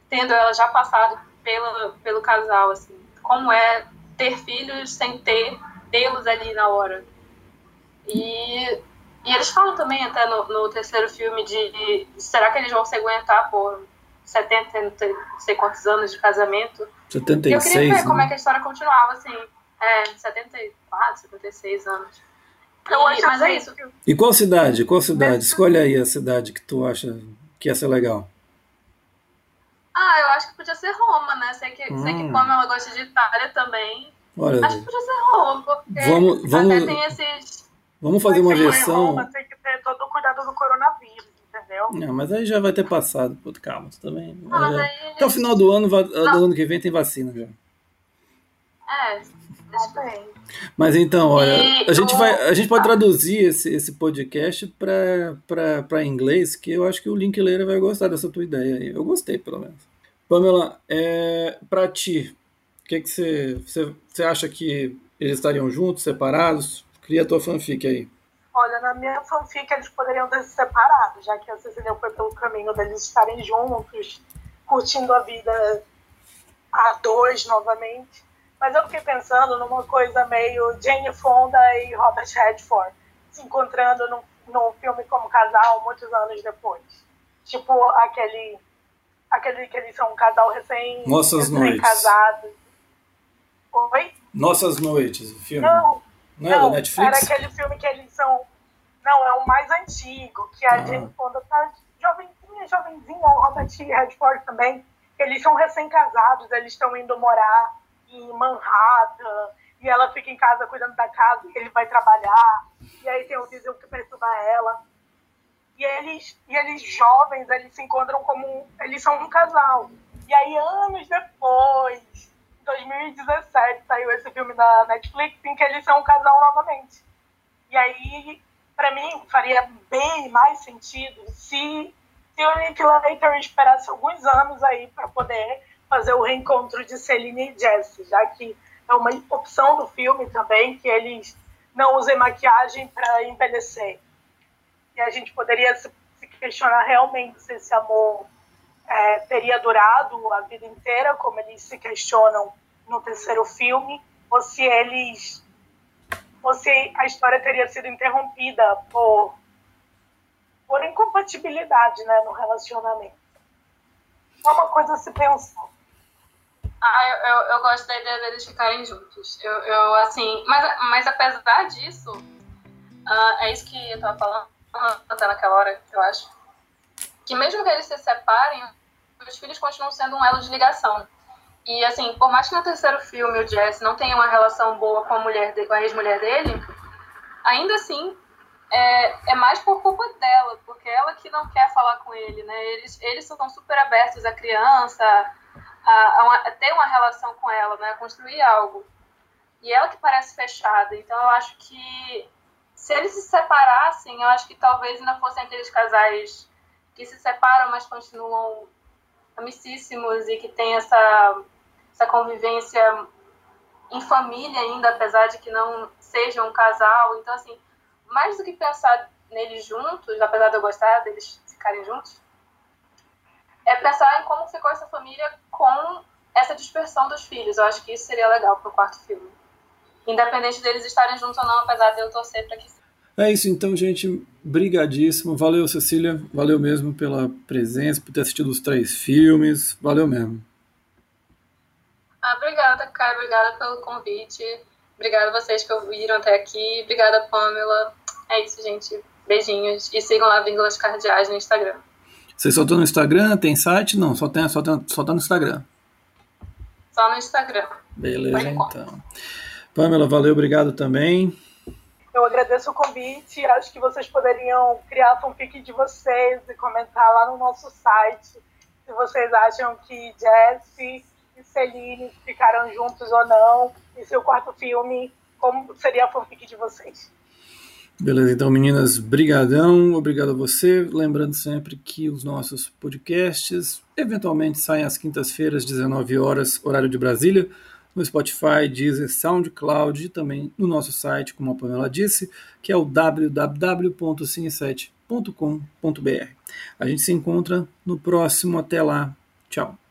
tendo ela já passado pela, pelo casal, assim, como é ter filhos sem ter tê-los ali na hora. E e eles falam também até no, no terceiro filme de, de, será que eles vão se aguentar por 70, não sei quantos anos de casamento. 76, e eu queria ver né? como é que a história continuava, assim. É, 74, 76 anos. Eu e, mas é isso. E qual cidade? Qual cidade? Escolhe aí a cidade que tu acha que ia ser legal. Ah, eu acho que podia ser Roma, né? Sei que, hum. sei que hum. como ela gosta de Itália também. Olha, acho que podia ser Roma, porque vamos, vamos... até tem esses Vamos fazer uma versão. Roma, tem que ter todo o cuidado do coronavírus, entendeu? Não, mas aí já vai ter passado. Pô, calma, também. Ah, já... Até o final do ano, do ano que vem tem vacina já. É, Mas então, olha, a gente, vai, a gente pode traduzir esse, esse podcast para inglês, que eu acho que o Linklater vai gostar dessa tua ideia aí. Eu gostei, pelo menos. Pamela, é, para ti, o que, que você, você, você acha que eles estariam juntos, separados? Cria a tua fanfic aí. Olha, na minha fanfic eles poderiam ter se separado, já que a Cecília foi pelo caminho deles estarem juntos, curtindo a vida a dois novamente. Mas eu fiquei pensando numa coisa meio Jane Fonda e Robert Redford se encontrando num, num filme como casal muitos anos depois. Tipo aquele aquele que eles são um casal recém, Nossas recém noites. casados. Oi? Nossas noites, o filme. Não, não, é da Netflix? Era aquele filme que eles são. Não, é o mais antigo, que a ah. Jane Fonda tá jovenzinha, jovenzinha, o Robert Redford também. Eles são recém-casados, eles estão indo morar em Manhattan, e ela fica em casa cuidando da casa, ele vai trabalhar, e aí tem o vizinho que perturba ela. E eles, e eles jovens, eles se encontram como. Eles são um casal. E aí, anos depois, 2017 saiu esse filme da Netflix em que eles são um casal novamente. E aí, para mim, faria bem mais sentido se, se o Nick Later esperasse alguns anos aí para poder fazer o reencontro de Celine e Jesse, já que é uma opção do filme também que eles não usem maquiagem para envelhecer. E a gente poderia se, questionar realmente se esse amor é, teria durado a vida inteira, como eles se questionam no terceiro filme, ou se eles. ou se a história teria sido interrompida por, por incompatibilidade né, no relacionamento. É uma coisa a se pensar. Ah, eu, eu, eu, gosto da ideia deles ficarem juntos. Eu, eu assim, mas, mas apesar disso, uh, é isso que eu tava falando até naquela hora, eu acho. Que mesmo que eles se separem, os filhos continuam sendo um elo de ligação. E assim, por mais que no terceiro filme o Jesse não tenha uma relação boa com a mulher de, com a ex-mulher dele, ainda assim é, é mais por culpa dela, porque ela que não quer falar com ele, né? Eles, eles são super abertos à criança, a, a, a ter uma relação com ela, né? Construir algo. E ela que parece fechada. Então eu acho que se eles se separassem, eu acho que talvez ainda fossem aqueles casais que se separam, mas continuam amicíssimos e que tem essa, essa convivência em família ainda, apesar de que não seja um casal. Então, assim, mais do que pensar neles juntos, apesar de eu gostar deles ficarem juntos, é pensar em como ficou essa família com essa dispersão dos filhos. Eu acho que isso seria legal para o quarto filme. independente deles estarem juntos ou não, apesar de eu torcer para que é isso então, gente. Brigadíssimo. Valeu, Cecília. Valeu mesmo pela presença, por ter assistido os três filmes. Valeu mesmo. Ah, obrigada, Caio. Obrigada pelo convite. Obrigada a vocês que ouviram até aqui. Obrigada, Pamela. É isso, gente. Beijinhos. E sigam lá Vínculas Cardeais no Instagram. Vocês só estão no Instagram? Tem site? Não, só, tem, só, tem, só tá no Instagram. Só no Instagram. Beleza, então. Pamela, valeu, obrigado também. Eu agradeço o convite. Acho que vocês poderiam criar a fanfic de vocês e comentar lá no nosso site se vocês acham que Jesse e Celine ficaram juntos ou não. E se o quarto filme, como seria a fanfic de vocês. Beleza, então meninas, brigadão, obrigado a você. Lembrando sempre que os nossos podcasts eventualmente saem às quintas-feiras, 19 horas, horário de Brasília, no Spotify, Deezer, SoundCloud e também no nosso site, como a Pamela disse, que é o www.cine7.com.br. A gente se encontra no próximo, até lá. Tchau.